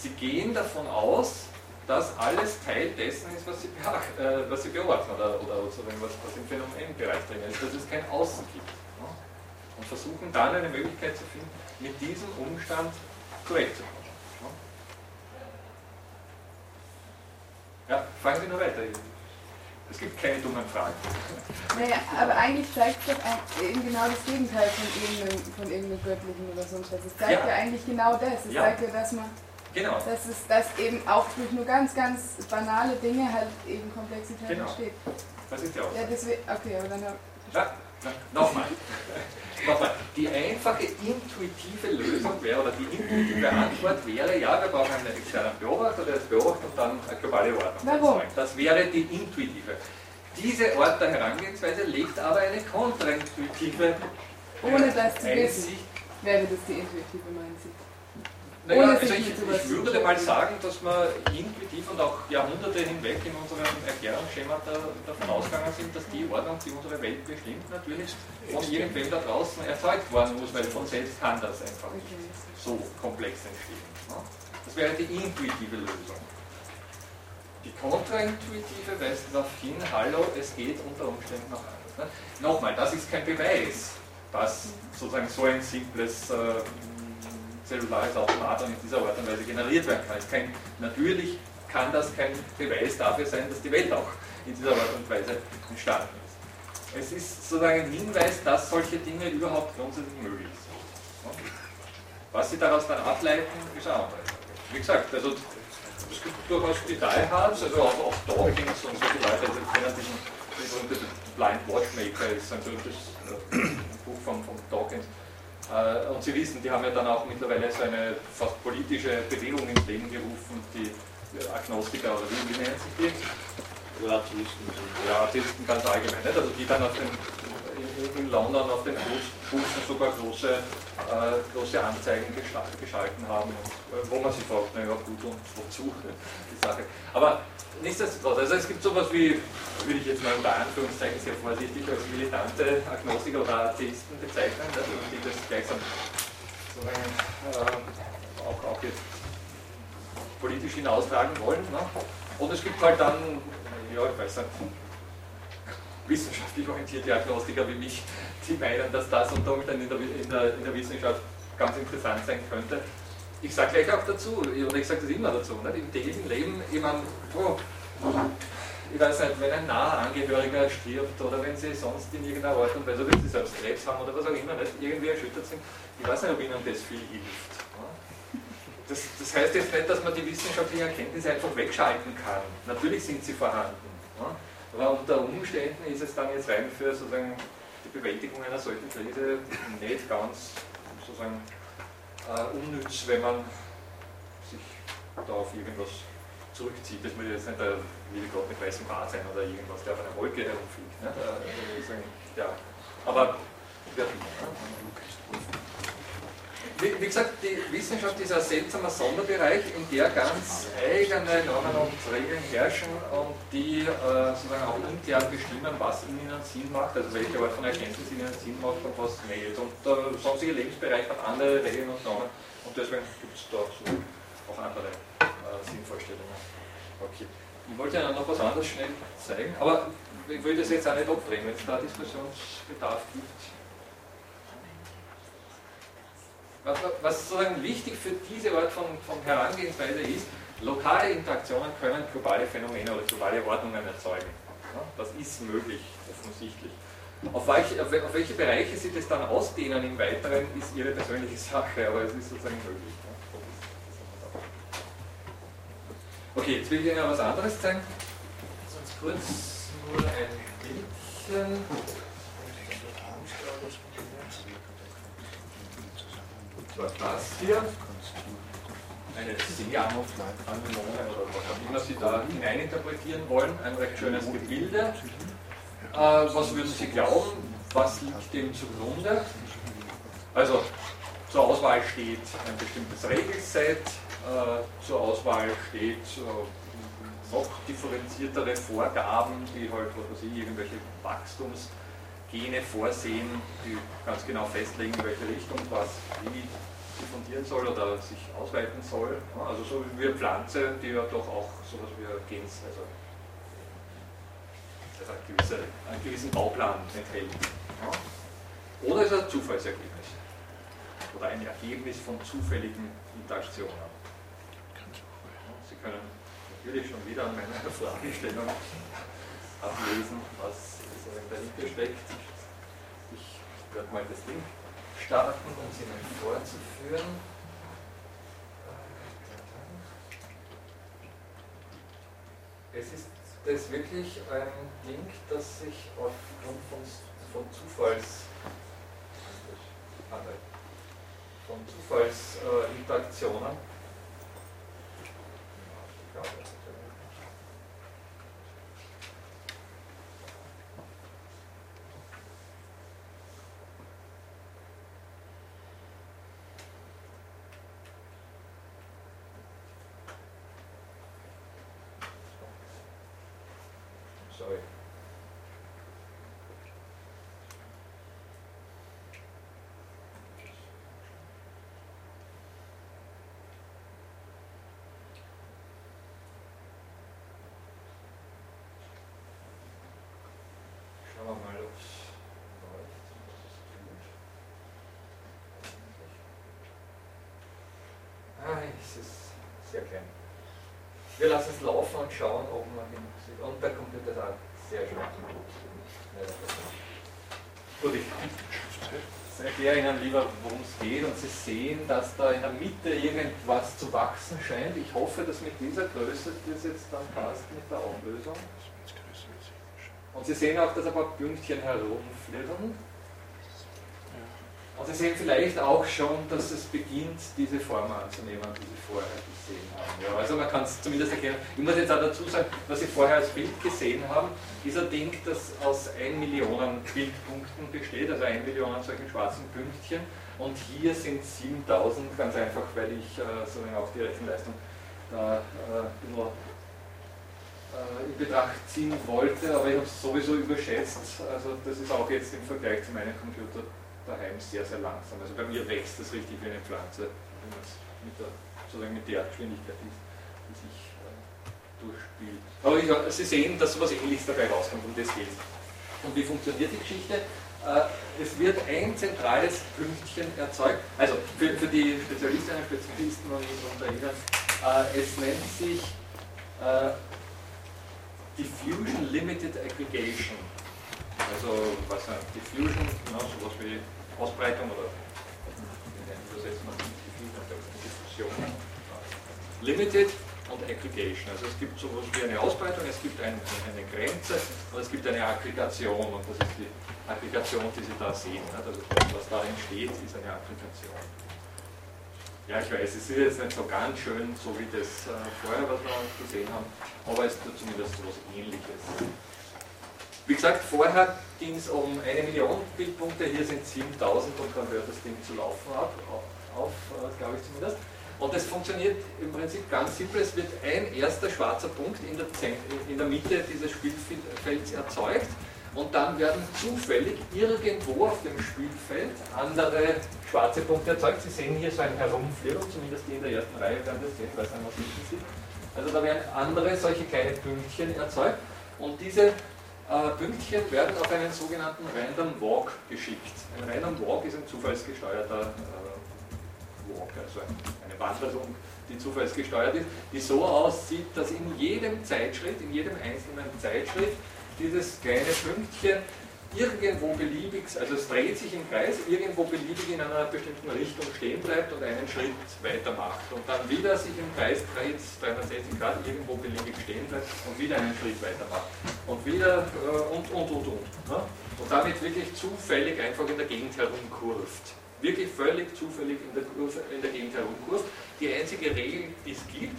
Sie gehen davon aus, dass alles Teil dessen ist, was Sie, äh, was Sie beobachten oder, oder sozusagen was, was im Phänomenbereich drin ist, dass es kein Außen gibt. Ja? Und versuchen dann eine Möglichkeit zu finden, mit diesem Umstand zurechtzukommen. Ja, Ja, fragen Sie nur weiter. Es gibt keine dummen Fragen. naja, aber eigentlich zeigt es doch eben genau das Gegenteil von irgendeinem, von irgendeinem Göttlichen oder sonst was. Es zeigt Ja. ja, eigentlich genau das. Es Ja. zeigt ja, dass man, Genau. dass es, dass eben auch durch nur ganz, ganz banale Dinge halt eben Komplexität Genau. entsteht. Das ist Ja, Aussage. deswegen, okay, aber dann hab, Ja, nochmal. nochmal. Die einfache intuitive Lösung wäre, oder die intuitive Antwort wäre, ja, wir brauchen einen externen Beobachter, der das beobachtet und dann eine globale Ordnung Warum? erzeugt. Das wäre die intuitive. Diese Art der Herangehensweise legt aber eine kontraintuitive ohne das zu wissen, wäre das die intuitive Einsicht. Naja, also ich, ich würde mal sagen, dass wir intuitiv und auch Jahrhunderte hinweg in unserem Erklärungsschema da, davon ausgegangen sind, dass die Ordnung, die unsere Welt bestimmt, natürlich von irgendwem da draußen erzeugt worden muss, weil von selbst kann das einfach nicht so komplex entstehen. ne? Das wäre die intuitive Lösung. Die kontraintuitive weist darauf hin, hallo, es geht unter Umständen noch anders. Ne? Nochmal, das ist kein Beweis, dass sozusagen so ein simples äh, zellulares Automat in dieser Art und Weise generiert werden kann. Kein, natürlich kann das kein Beweis dafür sein, dass die Welt auch in dieser Art und Weise entstanden ist. Es ist sozusagen ein Hinweis, dass solche Dinge überhaupt grundsätzlich möglich sind. Was Sie daraus dann ableiten, ist eine andere. Wie gesagt, also es gibt durchaus Detailhards, also auch, auch Dawkins und solche Leute, also kenne diesen berühmten Blind Watchmaker, ist ein berühmtes äh, *clears throat* Buch von, von Dawkins. Äh, und Sie wissen, die haben ja dann auch mittlerweile so eine fast politische Bewegung ins Leben gerufen, die Agnostiker oder wie, nennen sich die? Relativisten. Ja, Atheisten ganz allgemein, nicht? also die dann auf den, in, London auf den Bus- Bussen sogar große, äh, große Anzeigen gescha- geschalten haben, äh, wo man sich fragt, naja gut und wozu die Sache. Aber nichtsdestotrotz, also es gibt sowas wie, würde ich jetzt mal unter Anführungszeichen sehr vorsichtig als militante Agnostiker oder Atheisten bezeichnen, also die das gleichsam äh, auch, auch jetzt politisch hinaustragen wollen. Ne? Und es gibt halt dann, ja, ich weiß nicht, wissenschaftlich orientierte Agnostiker wie mich, die meinen, dass das unter Umständen in der, in der, in der Wissenschaft ganz interessant sein könnte. Ich sage gleich auch dazu, oder ich sage das immer dazu, nicht? im täglichen Leben, ich meine, oh, ich weiß nicht, wenn ein naher Angehöriger stirbt oder wenn sie sonst in irgendeiner und Weise, wenn sie selbst Krebs haben oder was auch immer, nicht, irgendwie erschüttert sind, ich weiß nicht, ob ihnen das viel hilft. Ja. Das, das heißt jetzt nicht, dass man die wissenschaftlichen Erkenntnisse einfach wegschalten kann. Natürlich sind sie vorhanden. Ja? Aber unter Umständen ist es dann jetzt rein für sozusagen die Bewältigung einer solchen Krise nicht ganz sozusagen äh, unnütz, wenn man sich da auf irgendwas zurückzieht. Das muss jetzt nicht der liebe Gott mit weißem Bart sein oder irgendwas, der auf einer Wolke herumfliegt. Ne? Äh, sozusagen, ja. Aber ja. Wie, wie gesagt, die Wissenschaft ist ein seltsamer Sonderbereich, in der ganz eigene Normen und Regeln herrschen und die äh, sozusagen auch intern bestimmen, was ihnen Sinn macht, also welche Art von Erkenntnis ihnen Sinn macht und was nicht. Und der sonstige Lebensbereich hat andere Regeln und Normen und deswegen gibt es da so auch andere äh, Sinnvorstellungen. Okay. Ich wollte Ihnen noch was anderes schnell zeigen, aber ich will das jetzt auch nicht abdrehen, wenn es da Diskussionsbedarf gibt. Was sozusagen wichtig für diese Art von, von Herangehensweise ist, lokale Interaktionen können globale Phänomene oder globale Ordnungen erzeugen. Das ist möglich, offensichtlich. Auf welche, auf welche Bereiche Sie das dann ausdehnen im Weiteren, ist Ihre persönliche *laughs* Sache, aber es ist sozusagen möglich. Okay, jetzt will ich Ihnen was anderes zeigen. Sonst kurz nur ein Bildchen. Das hier, eine Seeanemone oder was auch immer Sie da hineininterpretieren wollen, ein recht schönes Gebilde. Äh, was würden Sie glauben? Was liegt dem zugrunde? Also zur Auswahl steht ein bestimmtes Regelset, äh, zur Auswahl steht äh, noch differenziertere Vorgaben, die halt, was weiß ich, irgendwelche Wachstumsgene vorsehen, die ganz genau festlegen, in welche Richtung was wie diffundieren soll oder sich ausweiten soll. Also so wie eine Pflanze, die ja doch auch sowas wie ein Gens, also, also einen, gewisser, einen gewissen Bauplan enthält. Oder ist es ein Zufallsergebnis? Oder ein Ergebnis von zufälligen Interaktionen? Sie können natürlich schon wieder an meiner *laughs* Fragestellung ablesen, was dahinter steckt. Ich werde mal das Ding starten, um sie mal vorzuführen. Es ist das wirklich ein Ding, das sich aufgrund von, von Zufalls von Zufallsinteraktionen äh, Schauen wir mal, ob es läuft und was es tut. Ah, es ist sehr klein. Wir lassen es laufen und schauen, ob man ihn sieht. Und der Computer auch sehr schwach. Gut, ich erkläre Ihnen lieber, worum es geht. Und Sie sehen, dass da in der Mitte irgendwas zu wachsen scheint. Ich hoffe, dass mit dieser Größe das jetzt dann passt mit der Auflösung. Und Sie sehen auch, dass ein paar Pünktchen herumflirren. Und Sie sehen vielleicht auch schon, dass es beginnt, diese Form anzunehmen, die Sie vorher gesehen haben. Ja, also man kann es zumindest erkennen. Ich muss jetzt auch dazu sagen, was Sie vorher als Bild gesehen haben, ist ein Ding, das aus 1 Millionen Bildpunkten besteht, also 1 Million solchen schwarzen Pünktchen. Und hier sind 7000, ganz einfach, weil ich äh, auch die Rechenleistung da äh, bisschen äh, in Betracht ziehen wollte, aber ich habe es sowieso überschätzt. Also das ist auch jetzt im Vergleich zu meinem Computer daheim sehr, sehr langsam. Also bei mir wächst das richtig wie eine Pflanze, wenn man es mit der, sozusagen mit der Geschwindigkeit ist, die sich äh, durchspielt. Aber ich, Sie sehen, dass sowas ähnliches dabei rauskommt, um das geht Und wie funktioniert die Geschichte? Äh, es wird ein zentrales Pünktchen erzeugt. Also für, für die Spezialistinnen und Spezialisten unter Ihnen, äh, es nennt sich äh, Diffusion Limited Aggregation. Also was ist Diffusion, genau, sowas wie Ausbreitung oder übersetzen wir Diffusion, Diffusion. Limited und Aggregation. Also es gibt sowas wie eine Ausbreitung, es gibt ein, eine Grenze und es gibt eine Aggregation und das ist die Aggregation, die Sie da sehen. Also was darin steht, ist eine Aggregation. Ja, ich weiß, es ist jetzt nicht so ganz schön, so wie das äh, vorher, was wir gesehen haben, aber es ist zumindest so etwas Ähnliches. Wie gesagt, vorher ging es um eine Million Bildpunkte, hier sind 7000 und dann hört das Ding zu laufen ab, auf, äh, glaube ich zumindest. Und es funktioniert im Prinzip ganz simpel, es wird ein erster schwarzer Punkt in der, in der Mitte dieses Spielfelds erzeugt und dann werden zufällig irgendwo auf dem Spielfeld andere schwarze Punkte erzeugt. Sie sehen hier so ein Herumfliegen, zumindest die in der ersten Reihe werden das sehen, weil es einmal hinten sieht. Also da werden andere solche kleine Pünktchen erzeugt und diese Pünktchen werden auf einen sogenannten Random Walk geschickt. Ein Random Walk ist ein zufallsgesteuerter äh, Walk, also eine Wanderung, die zufallsgesteuert ist, die so aussieht, dass in jedem Zeitschritt, in jedem einzelnen Zeitschritt dieses kleine Pünktchen irgendwo beliebig, also es dreht sich im Kreis, irgendwo beliebig in einer bestimmten Richtung stehen bleibt und einen Schritt weitermacht und dann wieder sich im Kreis dreht, 360 Grad, irgendwo beliebig stehen bleibt und wieder einen Schritt weitermacht und wieder äh, und und und und. Ne? Und damit wirklich zufällig einfach in der Gegend herumkurft. Wirklich völlig zufällig in der, in der Gegend herumkurft. Die einzige Regel, die es gibt,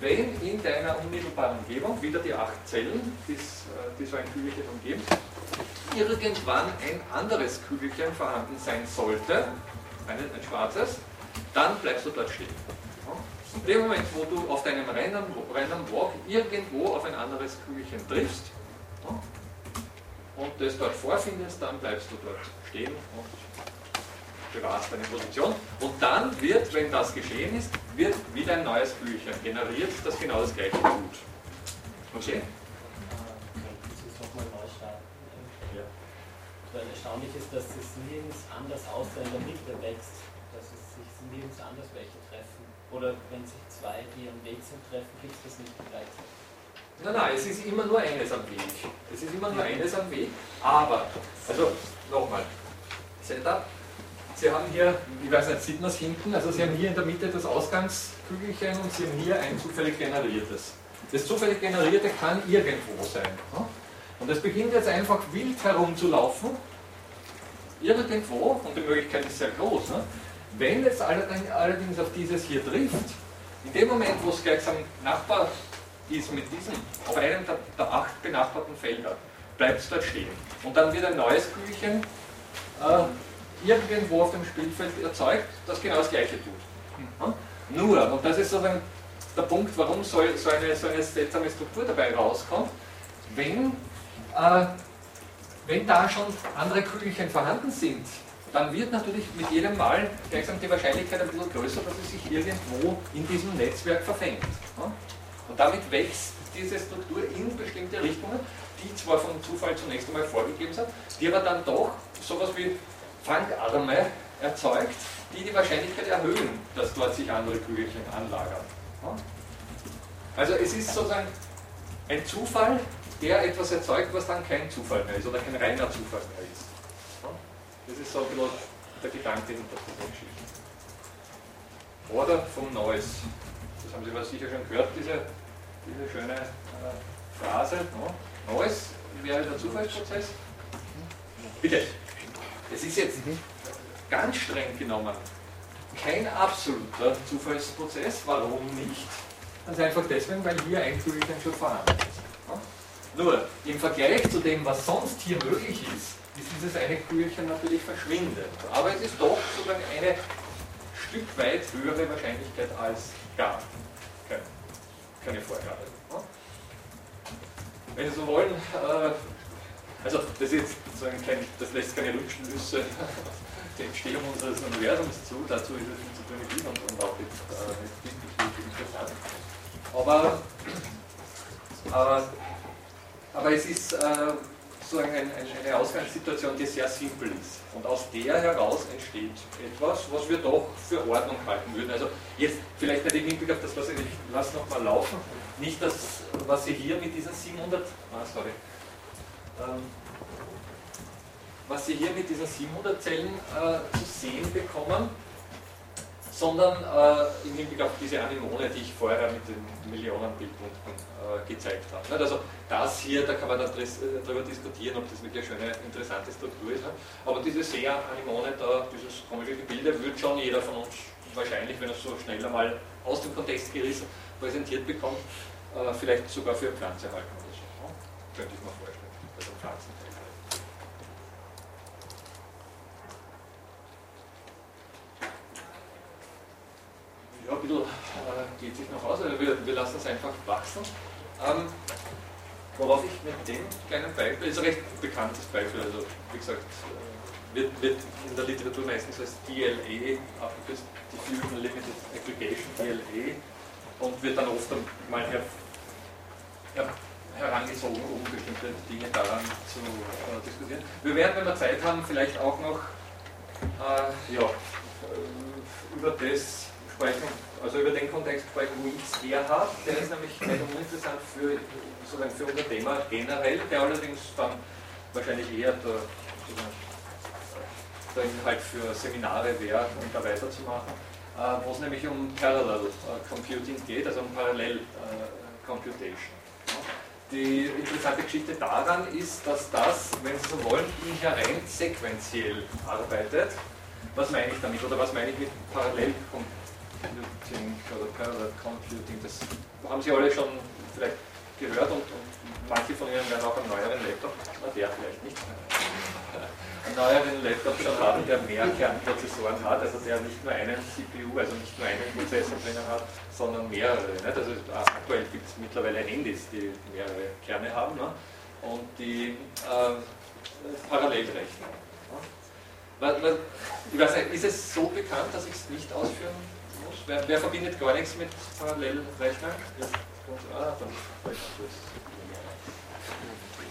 wenn in deiner unmittelbaren Umgebung, wieder die acht Zellen, die, äh, so ein Kügelchen umgeben, irgendwann ein anderes Kügelchen vorhanden sein sollte, ein, ein schwarzes, dann bleibst du dort stehen. In dem Moment, wo du auf deinem Random, Random Walk irgendwo auf ein anderes Kügelchen triffst und das dort vorfindest, dann bleibst du dort stehen und bewahrst deine Position. Und dann wird, wenn das geschehen ist, wird wieder ein neues Kügelchen generiert, das genau das gleiche tut. Okay? Weil erstaunlich ist, dass es nirgends anders außer in der Mitte wächst, dass es sich nirgends anders welche treffen. Oder wenn sich zwei, die am Weg sind, treffen, gibt es das nicht gleichzeitig. Nein, nein, es ist immer nur eines am Weg. Es ist immer nur eines am Weg, aber, also nochmal, Setup. Sie haben hier, ich weiß nicht, sieht man es hinten, also Sie haben hier in der Mitte das Ausgangskügelchen und Sie haben hier ein zufällig generiertes. Das zufällig generierte kann irgendwo sein. Und es beginnt jetzt einfach wild herumzulaufen, irgendwo, und die Möglichkeit ist sehr groß. Ne? Wenn es allerdings auf dieses hier trifft, in dem Moment, wo es gleich am Nachbar ist mit diesem, auf einem der, der acht benachbarten Felder, bleibt es dort stehen. Und dann wird ein neues Kügelchen äh, irgendwo auf dem Spielfeld erzeugt, das genau das gleiche tut. Hm? Nur, und das ist sozusagen der Punkt, warum so, so, eine, so eine seltsame Struktur dabei rauskommt, wenn äh, wenn da schon andere Kügelchen vorhanden sind, dann wird natürlich mit jedem Mal gleichsam die Wahrscheinlichkeit ein bisschen größer, dass es sich irgendwo in diesem Netzwerk verfängt. Und damit wächst diese Struktur in bestimmte Richtungen, die zwar vom Zufall zunächst einmal vorgegeben sind, die aber dann doch sowas wie Fangarme erzeugt, die die Wahrscheinlichkeit erhöhen, dass dort sich andere Kügelchen anlagern. Also es ist sozusagen ein Zufall, der etwas erzeugt, was dann kein Zufall mehr ist oder kein reiner Zufall mehr ist. Das ist so ein bisschen der Gedanke hinter dieser Geschichte. Oder vom Noise. Das haben Sie sicher schon gehört, diese, diese schöne äh, Phrase. No? Noise wäre der Zufallsprozess. Bitte. Es ist jetzt ganz streng genommen kein absoluter Zufallsprozess. Warum nicht? Ganz einfach deswegen, weil hier ein Kügelchen schon vorhanden ist. Nur im Vergleich zu dem, was sonst hier möglich ist, ist dieses eine Kügelchen natürlich verschwindet. Aber es ist doch sozusagen eine Stück weit höhere Wahrscheinlichkeit als gar keine, keine Vorgabe. Wenn Sie so wollen, äh, also das, ist sozusagen kein, das lässt keine Rückschlüsse *laughs* der Entstehung unseres Universums zu, dazu ist es zu primitiv und, und auch jetzt äh, nicht interessant. Aber, aber aber es ist äh, sozusagen ein, ein, eine Ausgangssituation, die sehr simpel ist. Und aus der heraus entsteht etwas, was wir doch für Ordnung halten würden. Also jetzt vielleicht nicht im Hinblick auf das, was ich lasse nochmal laufen, nicht das, was Sie hier mit diesen 700, ah, sorry, ähm, was Sie hier mit diesen 700 Zellen äh, zu sehen bekommen, sondern äh, im Hinblick auf diese Anemone, die ich vorher mit den Millionenbildpunkten äh, gezeigt habe. Also das hier, da kann man dann äh, darüber diskutieren, ob das wirklich eine schöne, interessante Struktur ist. Aber diese Seher-Anemone, da, dieses komische Gebilde, wird schon jeder von uns wahrscheinlich, wenn er es so schnell einmal aus dem Kontext gerissen präsentiert bekommt, äh, vielleicht sogar für eine Pflanze halten oder so. Könnte ich mir vorstellen, also Pflanzen. Ja, ein bisschen äh, geht sich noch aus, also wir, wir lassen es einfach wachsen. Ähm, worauf ich mit dem kleinen Beispiel, ist ein recht bekanntes Beispiel, also wie gesagt, äh, wird, wird in der Literatur meistens als DLE abgekürzt, Diffusion Limited Aggregation, DLE, und wird dann oft mal her, her, herangezogen, um bestimmte Dinge daran zu äh, diskutieren. Wir werden, wenn wir Zeit haben, vielleicht auch noch äh, ja, äh, über das sprechen, also über den Kontext sprechen, wo ich es her habe. Der ist nämlich nicht uninteressant für, für unser Thema generell, der allerdings dann wahrscheinlich eher der, der Inhalt für Seminare wäre, um da weiterzumachen, äh, wo es nämlich um Parallel äh, Computing geht, also um Parallel äh, Computation. Die interessante Geschichte daran ist, dass das, wenn Sie so wollen, inhärent sequenziell arbeitet. Was meine ich damit? Oder was meine ich mit Parallel Computing oder Parallel Computing? Das haben Sie alle schon vielleicht gehört und, und manche von Ihnen werden auch einen neueren Laptop, na der vielleicht nicht, einen neueren Laptop schon haben, der mehr Kernprozessoren hat, also der nicht nur einen CPU, also nicht nur einen Prozessor drinnen hat, sondern mehrere. Nicht? Also aktuell gibt es mittlerweile Handys, die mehrere Kerne haben ne? und die äh, parallel rechnen. Ne? Ich weiß nicht, ist es so bekannt, dass ich es nicht ausführen muss? Wer, wer verbindet gar nichts mit Parallelrechnern? Ah,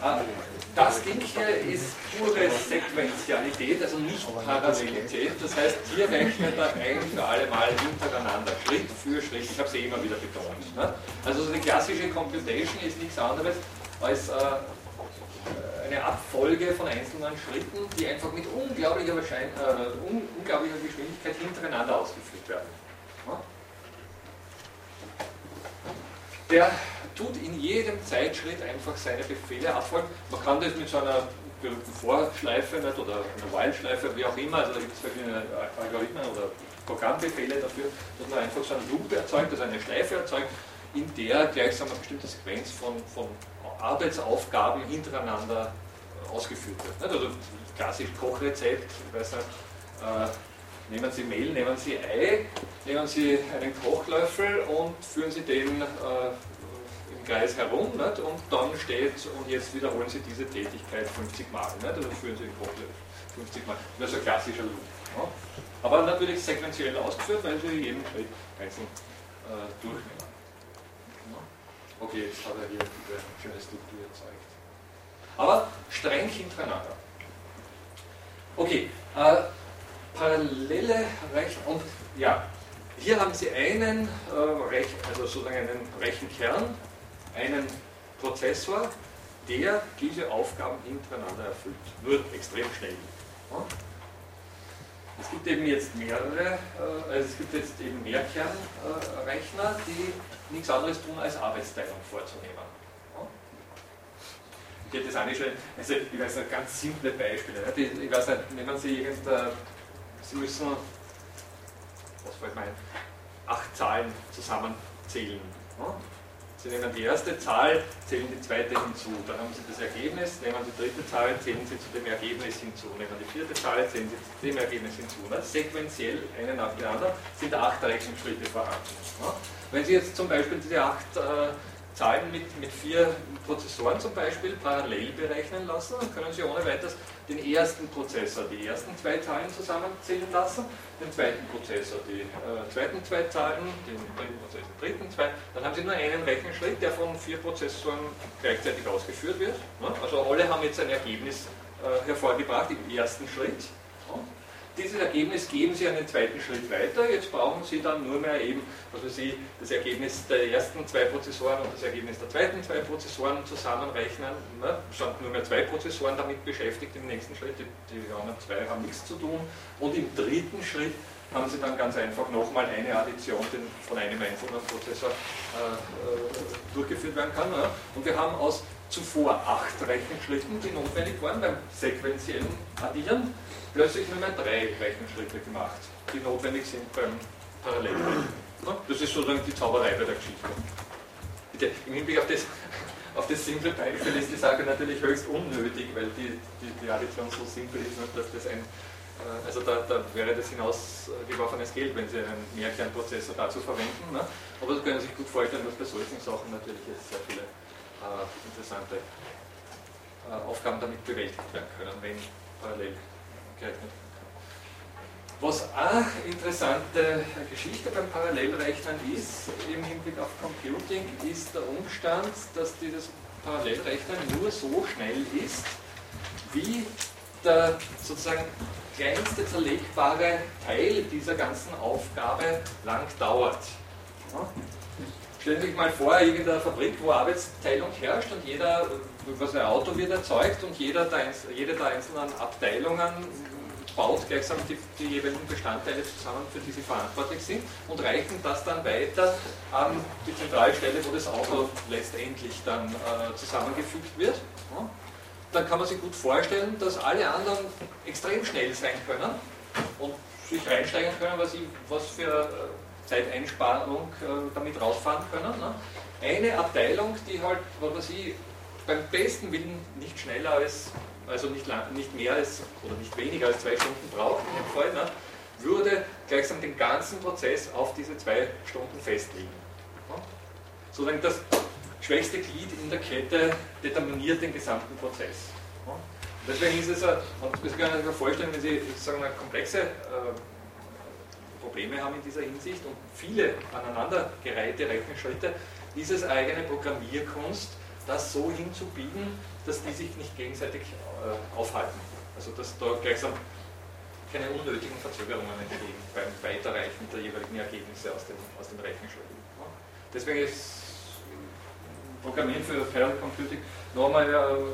Ah, das Ding hier ist pure Sequenzialität, also nicht Parallelität. Das heißt, hier rechnet er ein für alle Mal hintereinander, Schritt für Schritt. Ich habe es eh immer wieder betont. Ne? Also so die klassische Computation ist nichts anderes als äh, eine Abfolge von einzelnen Schritten, die einfach mit unglaublicher, Wahrschein äh, un unglaublicher Geschwindigkeit hintereinander ausgeführt werden. Der tut in jedem Zeitschritt einfach seine Befehle abfolgen. Man kann das mit so einer berühmten Vorschleife nicht, oder einer While-Schleife, wie auch immer, also da gibt es verschiedene Algorithmen oder Programmbefehle dafür, dass man einfach so einen Loop erzeugt, also eine Schleife erzeugt, in der gleichsam eine bestimmte Sequenz von, von Arbeitsaufgaben hintereinander ausgeführt wird. Nicht? Also klassisch Kochrezept, ich weiß nicht, äh, Nehmen Sie Mehl, nehmen Sie Ei, nehmen Sie einen Kochlöffel und führen Sie den äh, im Kreis herum nicht? und dann steht, und jetzt wiederholen Sie diese Tätigkeit 50 Mal. Nicht? Also führen Sie den Kochlöffel 50 Mal. Das ist ein klassischer Loop. Ja? Aber natürlich sequenziell ausgeführt, weil Sie jeden Schritt einzeln äh, durchnehmen. Ja? Okay, jetzt hat er hier diese schöne Struktur erzeugt. Aber streng hintereinander. Okay, äh, parallele Rechen und ja, hier haben Sie einen, äh, Rech, also sozusagen einen Rechenkern, einen Prozessor, der diese Aufgaben hintereinander erfüllt. Nur extrem schnell. Ja? Es gibt eben jetzt mehrere, äh, also es gibt jetzt eben mehr Kernrechner, die nichts anderes tun, als Arbeitsteilung vorzunehmen. Ich hätte das schon, also ich weiß nicht, ganz simple Beispiele. Ich weiß nicht, nehmen Sie irgendein Sie müssen, was fällt mir ein, acht Zahlen zusammenzählen. Sie nehmen die erste Zahl, zählen die zweite hinzu, dann haben Sie das Ergebnis, nehmen die dritte Zahl, zählen Sie zu dem Ergebnis hinzu, nehmen die vierte Zahl, zählen Sie zu dem Ergebnis hinzu. Sequenziell, eine nach der anderen, sind acht Rechenschritte vorhanden. Wenn Sie jetzt zum Beispiel diese acht äh, Zahlen mit, mit vier Prozessoren zum Beispiel parallel berechnen lassen, dann können Sie ohne weiteres den ersten Prozessor die ersten zwei Zahlen zusammenzählen lassen, den zweiten Prozessor die äh, zweiten zwei Zahlen, den dritten Prozessor den dritten zwei, dann haben Sie nur einen Rechenschritt, der von vier Prozessoren gleichzeitig ausgeführt wird. Ne? Also alle haben jetzt ein Ergebnis äh, hervorgebracht im ersten Schritt. Ne? Dieses Ergebnis geben Sie einen zweiten Schritt weiter. Jetzt brauchen Sie dann nur mehr eben, also Sie das Ergebnis der ersten zwei Prozessoren und das Ergebnis der zweiten zwei Prozessoren zusammenrechnen. Ne? Sind nur mehr zwei Prozessoren damit beschäftigt im nächsten Schritt. Die, die anderen zwei haben nichts zu tun. Und im dritten Schritt haben Sie dann ganz einfach nochmal eine Addition die von einem einzelnen Prozessor äh, äh, durchgeführt werden kann. Ja. Und wir haben aus zuvor acht Rechenschritten, die notwendig waren beim sequentiellen Addieren, plötzlich nur mehr drei Rechenschritte gemacht, die notwendig sind beim Parallelen. Ja. Das ist sozusagen die Zauberei bei der Geschichte. Bitte, Im Hinblick auf das, *laughs* auf das simple Beispiel ist die Sache natürlich höchst unnötig, weil die, die, die Addition so simpel ist, dass das ein äh, also da, da, wäre das hinausgeworfenes Geld, wenn Sie einen Mehrkernprozessor dazu verwenden. Ne? Aber Sie können sich gut vorstellen, dass bei solchen Sachen natürlich jetzt sehr viele äh, interessante äh, Aufgaben damit bewältigt werden können, wenn parallel wird. Was auch interessante Geschichte beim Parallelrechnen ist, im Hinblick auf Computing, ist der Umstand, dass dieses Parallelrechnen nur so schnell ist, wie der sozusagen kleinste zerlegbare Teil dieser ganzen Aufgabe lang dauert. Stellen Sie sich mal vor, irgendeine Fabrik, wo Arbeitsteilung herrscht und jeder, was ein Auto wird erzeugt und jeder der, jede der einzelnen Abteilungen baut gleichsam die, die, jeweiligen Bestandteile zusammen, für die sie verantwortlich sind und reichen das dann weiter an die Zentralstelle, wo das Auto letztendlich dann äh, zusammengefügt wird. Ja dann kann man sich gut vorstellen, dass alle anderen extrem schnell sein können und sich reinsteigen können, was, ich, was für äh, Zeiteinsparung äh, damit rausfahren können. Ne? Eine Abteilung, die halt, was weiß ich, beim besten Willen nicht schneller als, also nicht, lang, nicht mehr als oder nicht weniger als zwei Stunden braucht in dem Fall, ne? würde gleichsam den ganzen Prozess auf diese zwei Stunden festlegen. Ne? Sozusagen das schwächste Glied in der Kette determiniert den gesamten Prozess. Deswegen ist es, und Sie können sich vorstellen, wenn Sie sagen wir, komplexe äh, Probleme haben in dieser Hinsicht und viele aneinandergereihte Rechenschritte, ist es eigene Programmierkunst, das so hinzubiegen, dass die sich nicht gegenseitig äh, aufhalten. Also dass da gleichsam keine unnötigen Verzögerungen entstehen beim Weiterreichen der jeweiligen Ergebnisse aus den, aus den Rechenschritten. Deswegen ist Programmieren für Parallel Computing nochmal eine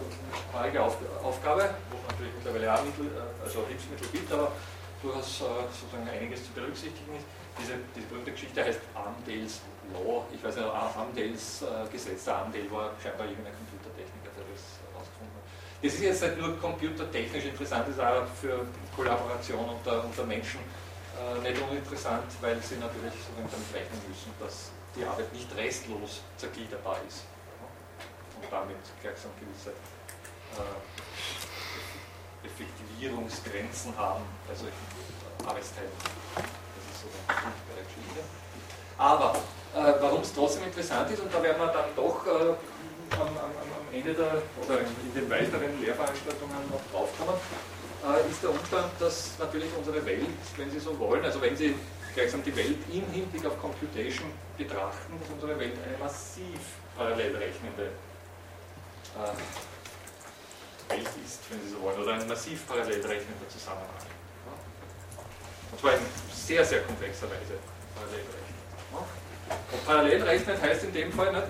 haarige Aufgabe, wo es natürlich mittlerweile auch Mittel, äh, also Hilfsmittel gibt, aber durchaus äh, sozusagen einiges zu berücksichtigen ist. Diese, diese berühmte Geschichte heißt Armdales Law, ich weiß nicht, Armdales äh, Gesetz, der Armdale war scheinbar irgendein Computertechniker, der das herausgefunden hat. Das ist jetzt nicht nur computertechnisch interessant, das ist auch für Kollaboration unter, unter Menschen äh, nicht uninteressant, weil sie natürlich sozusagen damit rechnen müssen, dass die Arbeit nicht restlos zergliederbar ist und damit gleichsam gewisse äh, Effektivierungsgrenzen haben bei solchen äh, Arbeitsteilen. Das ist so der Punkt bei der Geschichte. Aber äh, warum es trotzdem interessant ist, und da werden wir dann doch äh, am, am, am, Ende der, oder in, in den weiteren Lehrveranstaltungen noch draufkommen, äh, ist der Umstand, dass natürlich unsere Welt, wenn Sie so wollen, also wenn Sie gleichsam die Welt im Hinblick auf Computation betrachten, dass unsere Welt eine massiv parallel rechnende äh, Welt ist, wenn Sie so wollen, oder ein massiv parallel rechnender Zusammenhang. Und zwar in sehr, sehr komplexer Weise parallel rechnen. Und parallel rechnen heißt in dem Fall, nicht,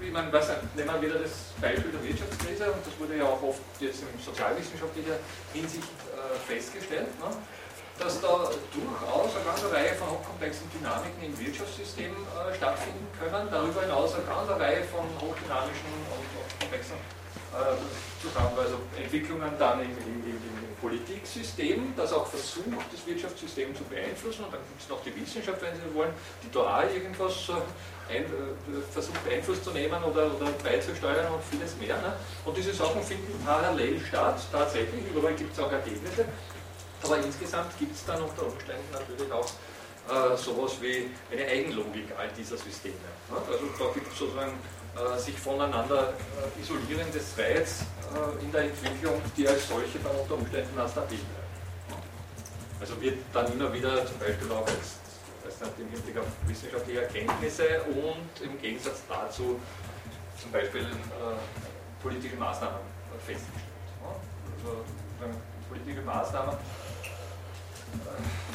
wie man, was, nehmen wir wieder das Beispiel der Wirtschaftskrise, und das wurde ja auch oft jetzt in sozialwissenschaftlicher Hinsicht äh, festgestellt, ne, dass da durchaus eine ganze Reihe von hochkomplexen Dynamiken im Wirtschaftssystem äh, stattfinden können, darüber hinaus eine ganze Reihe von hochdynamischen und komplexen äh, Zusammenhängen, also Entwicklungen dann im, im, im, im, Politiksystem, das auch versucht, das Wirtschaftssystem zu beeinflussen. Und dann gibt es noch die Wissenschaft, wenn Sie wollen, die da irgendwas äh, ein, äh, versucht Einfluss zu nehmen oder, oder beizusteuern und vieles mehr. Ne? Und diese Sachen finden parallel statt, tatsächlich, überall gibt es auch Ergebnisse. Aber insgesamt gibt es dann unter Umständen natürlich auch äh, sowas wie eine Eigenlogik all dieser Systeme. Ne? Also da gibt es sozusagen sich voneinander äh, isolierende Threads äh, in der Entwicklung, die als solche dann unter Umständen auch stabil bleiben. Also wird dann immer wieder zum Beispiel auch weiß nicht, im Hinblick auf wissenschaftliche Erkenntnisse und im Gegensatz dazu zum Beispiel äh, politische Maßnahmen festgestellt. Also politische Maßnahmen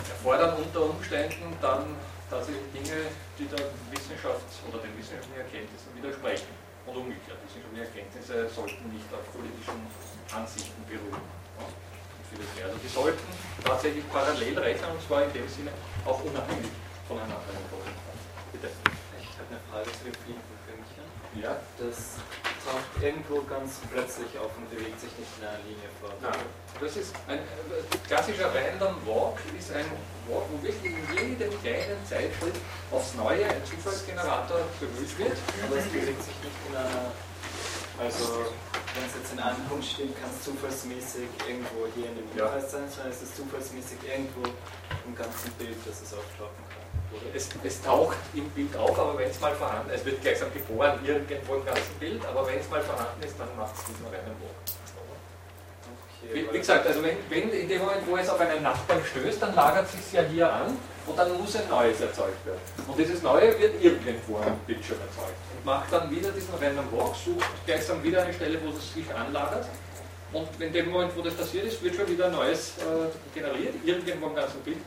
erfordern unter Umständen dann tatsächlich Dinge, die der Wissenschaft oder den wissenschaftlichen Erkenntnissen widersprechen. Und umgekehrt, wissenschaftliche Erkenntnisse sollten nicht auf politischen Ansichten beruhen. Also die sollten tatsächlich parallel rechnen und zwar in dem Sinne auch unabhängig voneinander. Bitte. Ich habe eine Frage zu dem Fünkchen. Ja? Das taucht irgendwo ganz plötzlich auf und bewegt sich nicht in einer Linie fort. Nein, das ist ein äh, klassischer Random Walk, ist ein Walk, wo wirklich in jedem kleinen Zeitschritt aufs Neue ein Zufallsgenerator bemüht wird. Aber es bewegt sich nicht in einer. Also, wenn es jetzt in einem Punkt steht, kann es zufallsmäßig irgendwo hier in dem Ja. Hinweis sein, sondern es ist zufallsmäßig irgendwo im ganzen Bild, dass es auftauchen kann. Es, es taucht im Bild auf, aber wenn es mal vorhanden ist, es wird gleichsam geboren irgendwo im ganzen Bild, aber wenn es mal vorhanden ist, dann macht es diesen Random Walk. Okay, Wie, wie gesagt, also wenn, wenn in dem Moment, wo es auf einen Nachbarn stößt, dann lagert es sich ja hier an und dann muss ein neues erzeugt werden. Und dieses neue wird irgendwo am Bildschirm erzeugt und macht dann wieder diesen Random Walk, sucht gleichsam wieder eine Stelle, wo es sich anlagert. Und in dem Moment, wo das passiert ist, wird schon wieder ein neues äh, generiert, irgendwo im ganzen Bild.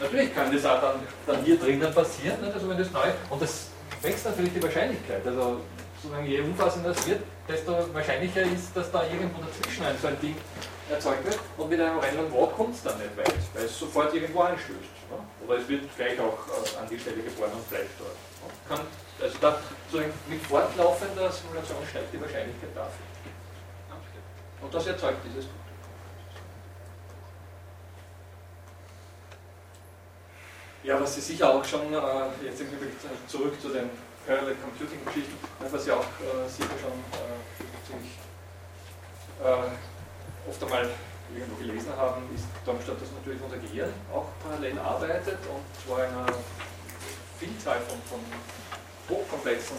Natürlich kann das auch dann, dann hier drinnen passieren, nicht? also wenn das neu, und das wächst natürlich die Wahrscheinlichkeit. Also sozusagen je umfassender es wird, desto wahrscheinlicher ist, dass da irgendwo dazwischen ein so ein Ding erzeugt wird und mit einem Random Walk kommt es dann nicht weit, weil es sofort irgendwo anstößt. Ne? Oder es wird gleich auch äh, an die Stelle geboren und bleibt dort. Ne? Kann, also da sozusagen mit fortlaufender Simulation steigt die Wahrscheinlichkeit dafür. Und das erzeugt dieses Gut. Ja, was Sie sicher auch schon äh, jetzt im Übrigen zurück zu den Parallel Computing Geschichten, was Sie auch äh, sicher schon äh, ziemlich äh, oft einmal irgendwo gelesen haben, ist Darmstadt, dass natürlich unser Gehirn auch parallel arbeitet und zwar in einer Vielzahl von, von hochkomplexen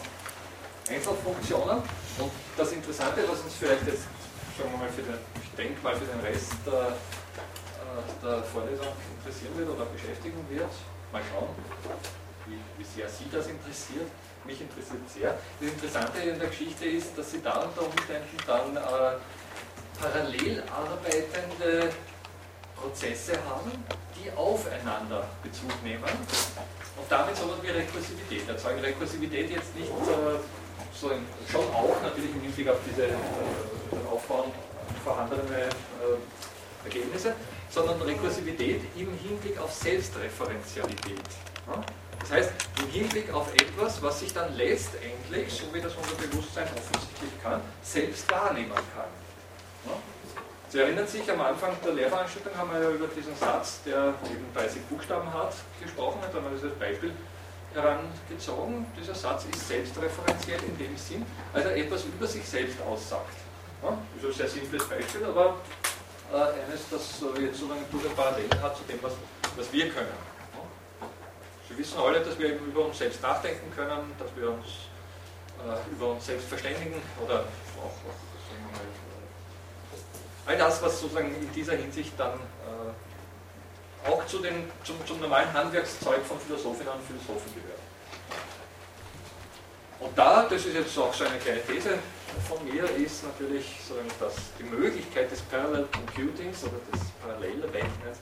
Einzelfunktionen. Und das Interessante, was uns vielleicht jetzt, sagen wir mal, für den, ich denke mal, für den Rest der, äh, der Vorlesung interessieren wird oder beschäftigen wird, mal schauen, wie, wie sehr Sie das interessiert. Mich interessiert sehr. Das Interessante in der Geschichte ist, dass Sie da unter Umständen dann äh, parallel arbeitende Prozesse haben, die aufeinander Bezug nehmen und damit so etwas wie Rekursivität erzeugen. Rekursivität jetzt nicht äh, so in, schon auch natürlich im Hinblick auf diese äh, Aufbauen vorhandene äh, Ergebnisse, sondern Rekursivität im Hinblick auf Selbstreferenzialität. Das heißt, im Hinblick auf etwas, was sich dann letztendlich, so wie das unser Bewusstsein offensichtlich kann, selbst wahrnehmen kann. Sie erinnern sich, am Anfang der Lehrveranstaltung haben wir ja über diesen Satz, der eben 30 Buchstaben hat, gesprochen, da haben wir dieses Beispiel herangezogen. Dieser Satz ist selbstreferenziell in dem Sinn, als er etwas über sich selbst aussagt. Das ist ein sehr simples Beispiel, aber eines, das äh, jetzt sozusagen durchaus Parallelen hat zu dem, was, was wir können. Sie wissen alle, dass wir über uns selbst nachdenken können, dass wir uns äh, über uns selbst verständigen oder auch, auch mal, äh, all das, was sozusagen in dieser Hinsicht dann äh, auch zu den, zum, zum normalen Handwerkszeug von Philosophinnen und Philosophen gehört. Und da, das ist jetzt auch so eine kleine These von mir, ist natürlich sozusagen, dass die Möglichkeit des Parallel Computings oder des Parallelrechnens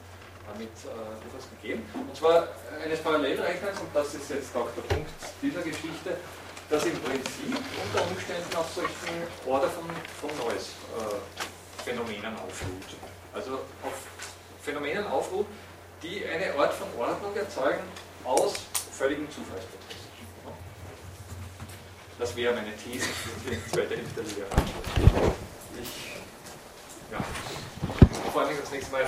damit äh, etwas gegeben. Und zwar eines Parallelrechnens, und das ist jetzt auch der Punkt dieser Geschichte, das im Prinzip unter Umständen auf solchen Order von, von Noise äh, Phänomenen aufruht. Also auf Phänomenen aufruht, die eine Art von Ordnung erzeugen aus völligen Zufallsprozessen. Das wäre meine These für die zweite Hälfte der Lehre. Ich ja, freue mich das nächste Mal.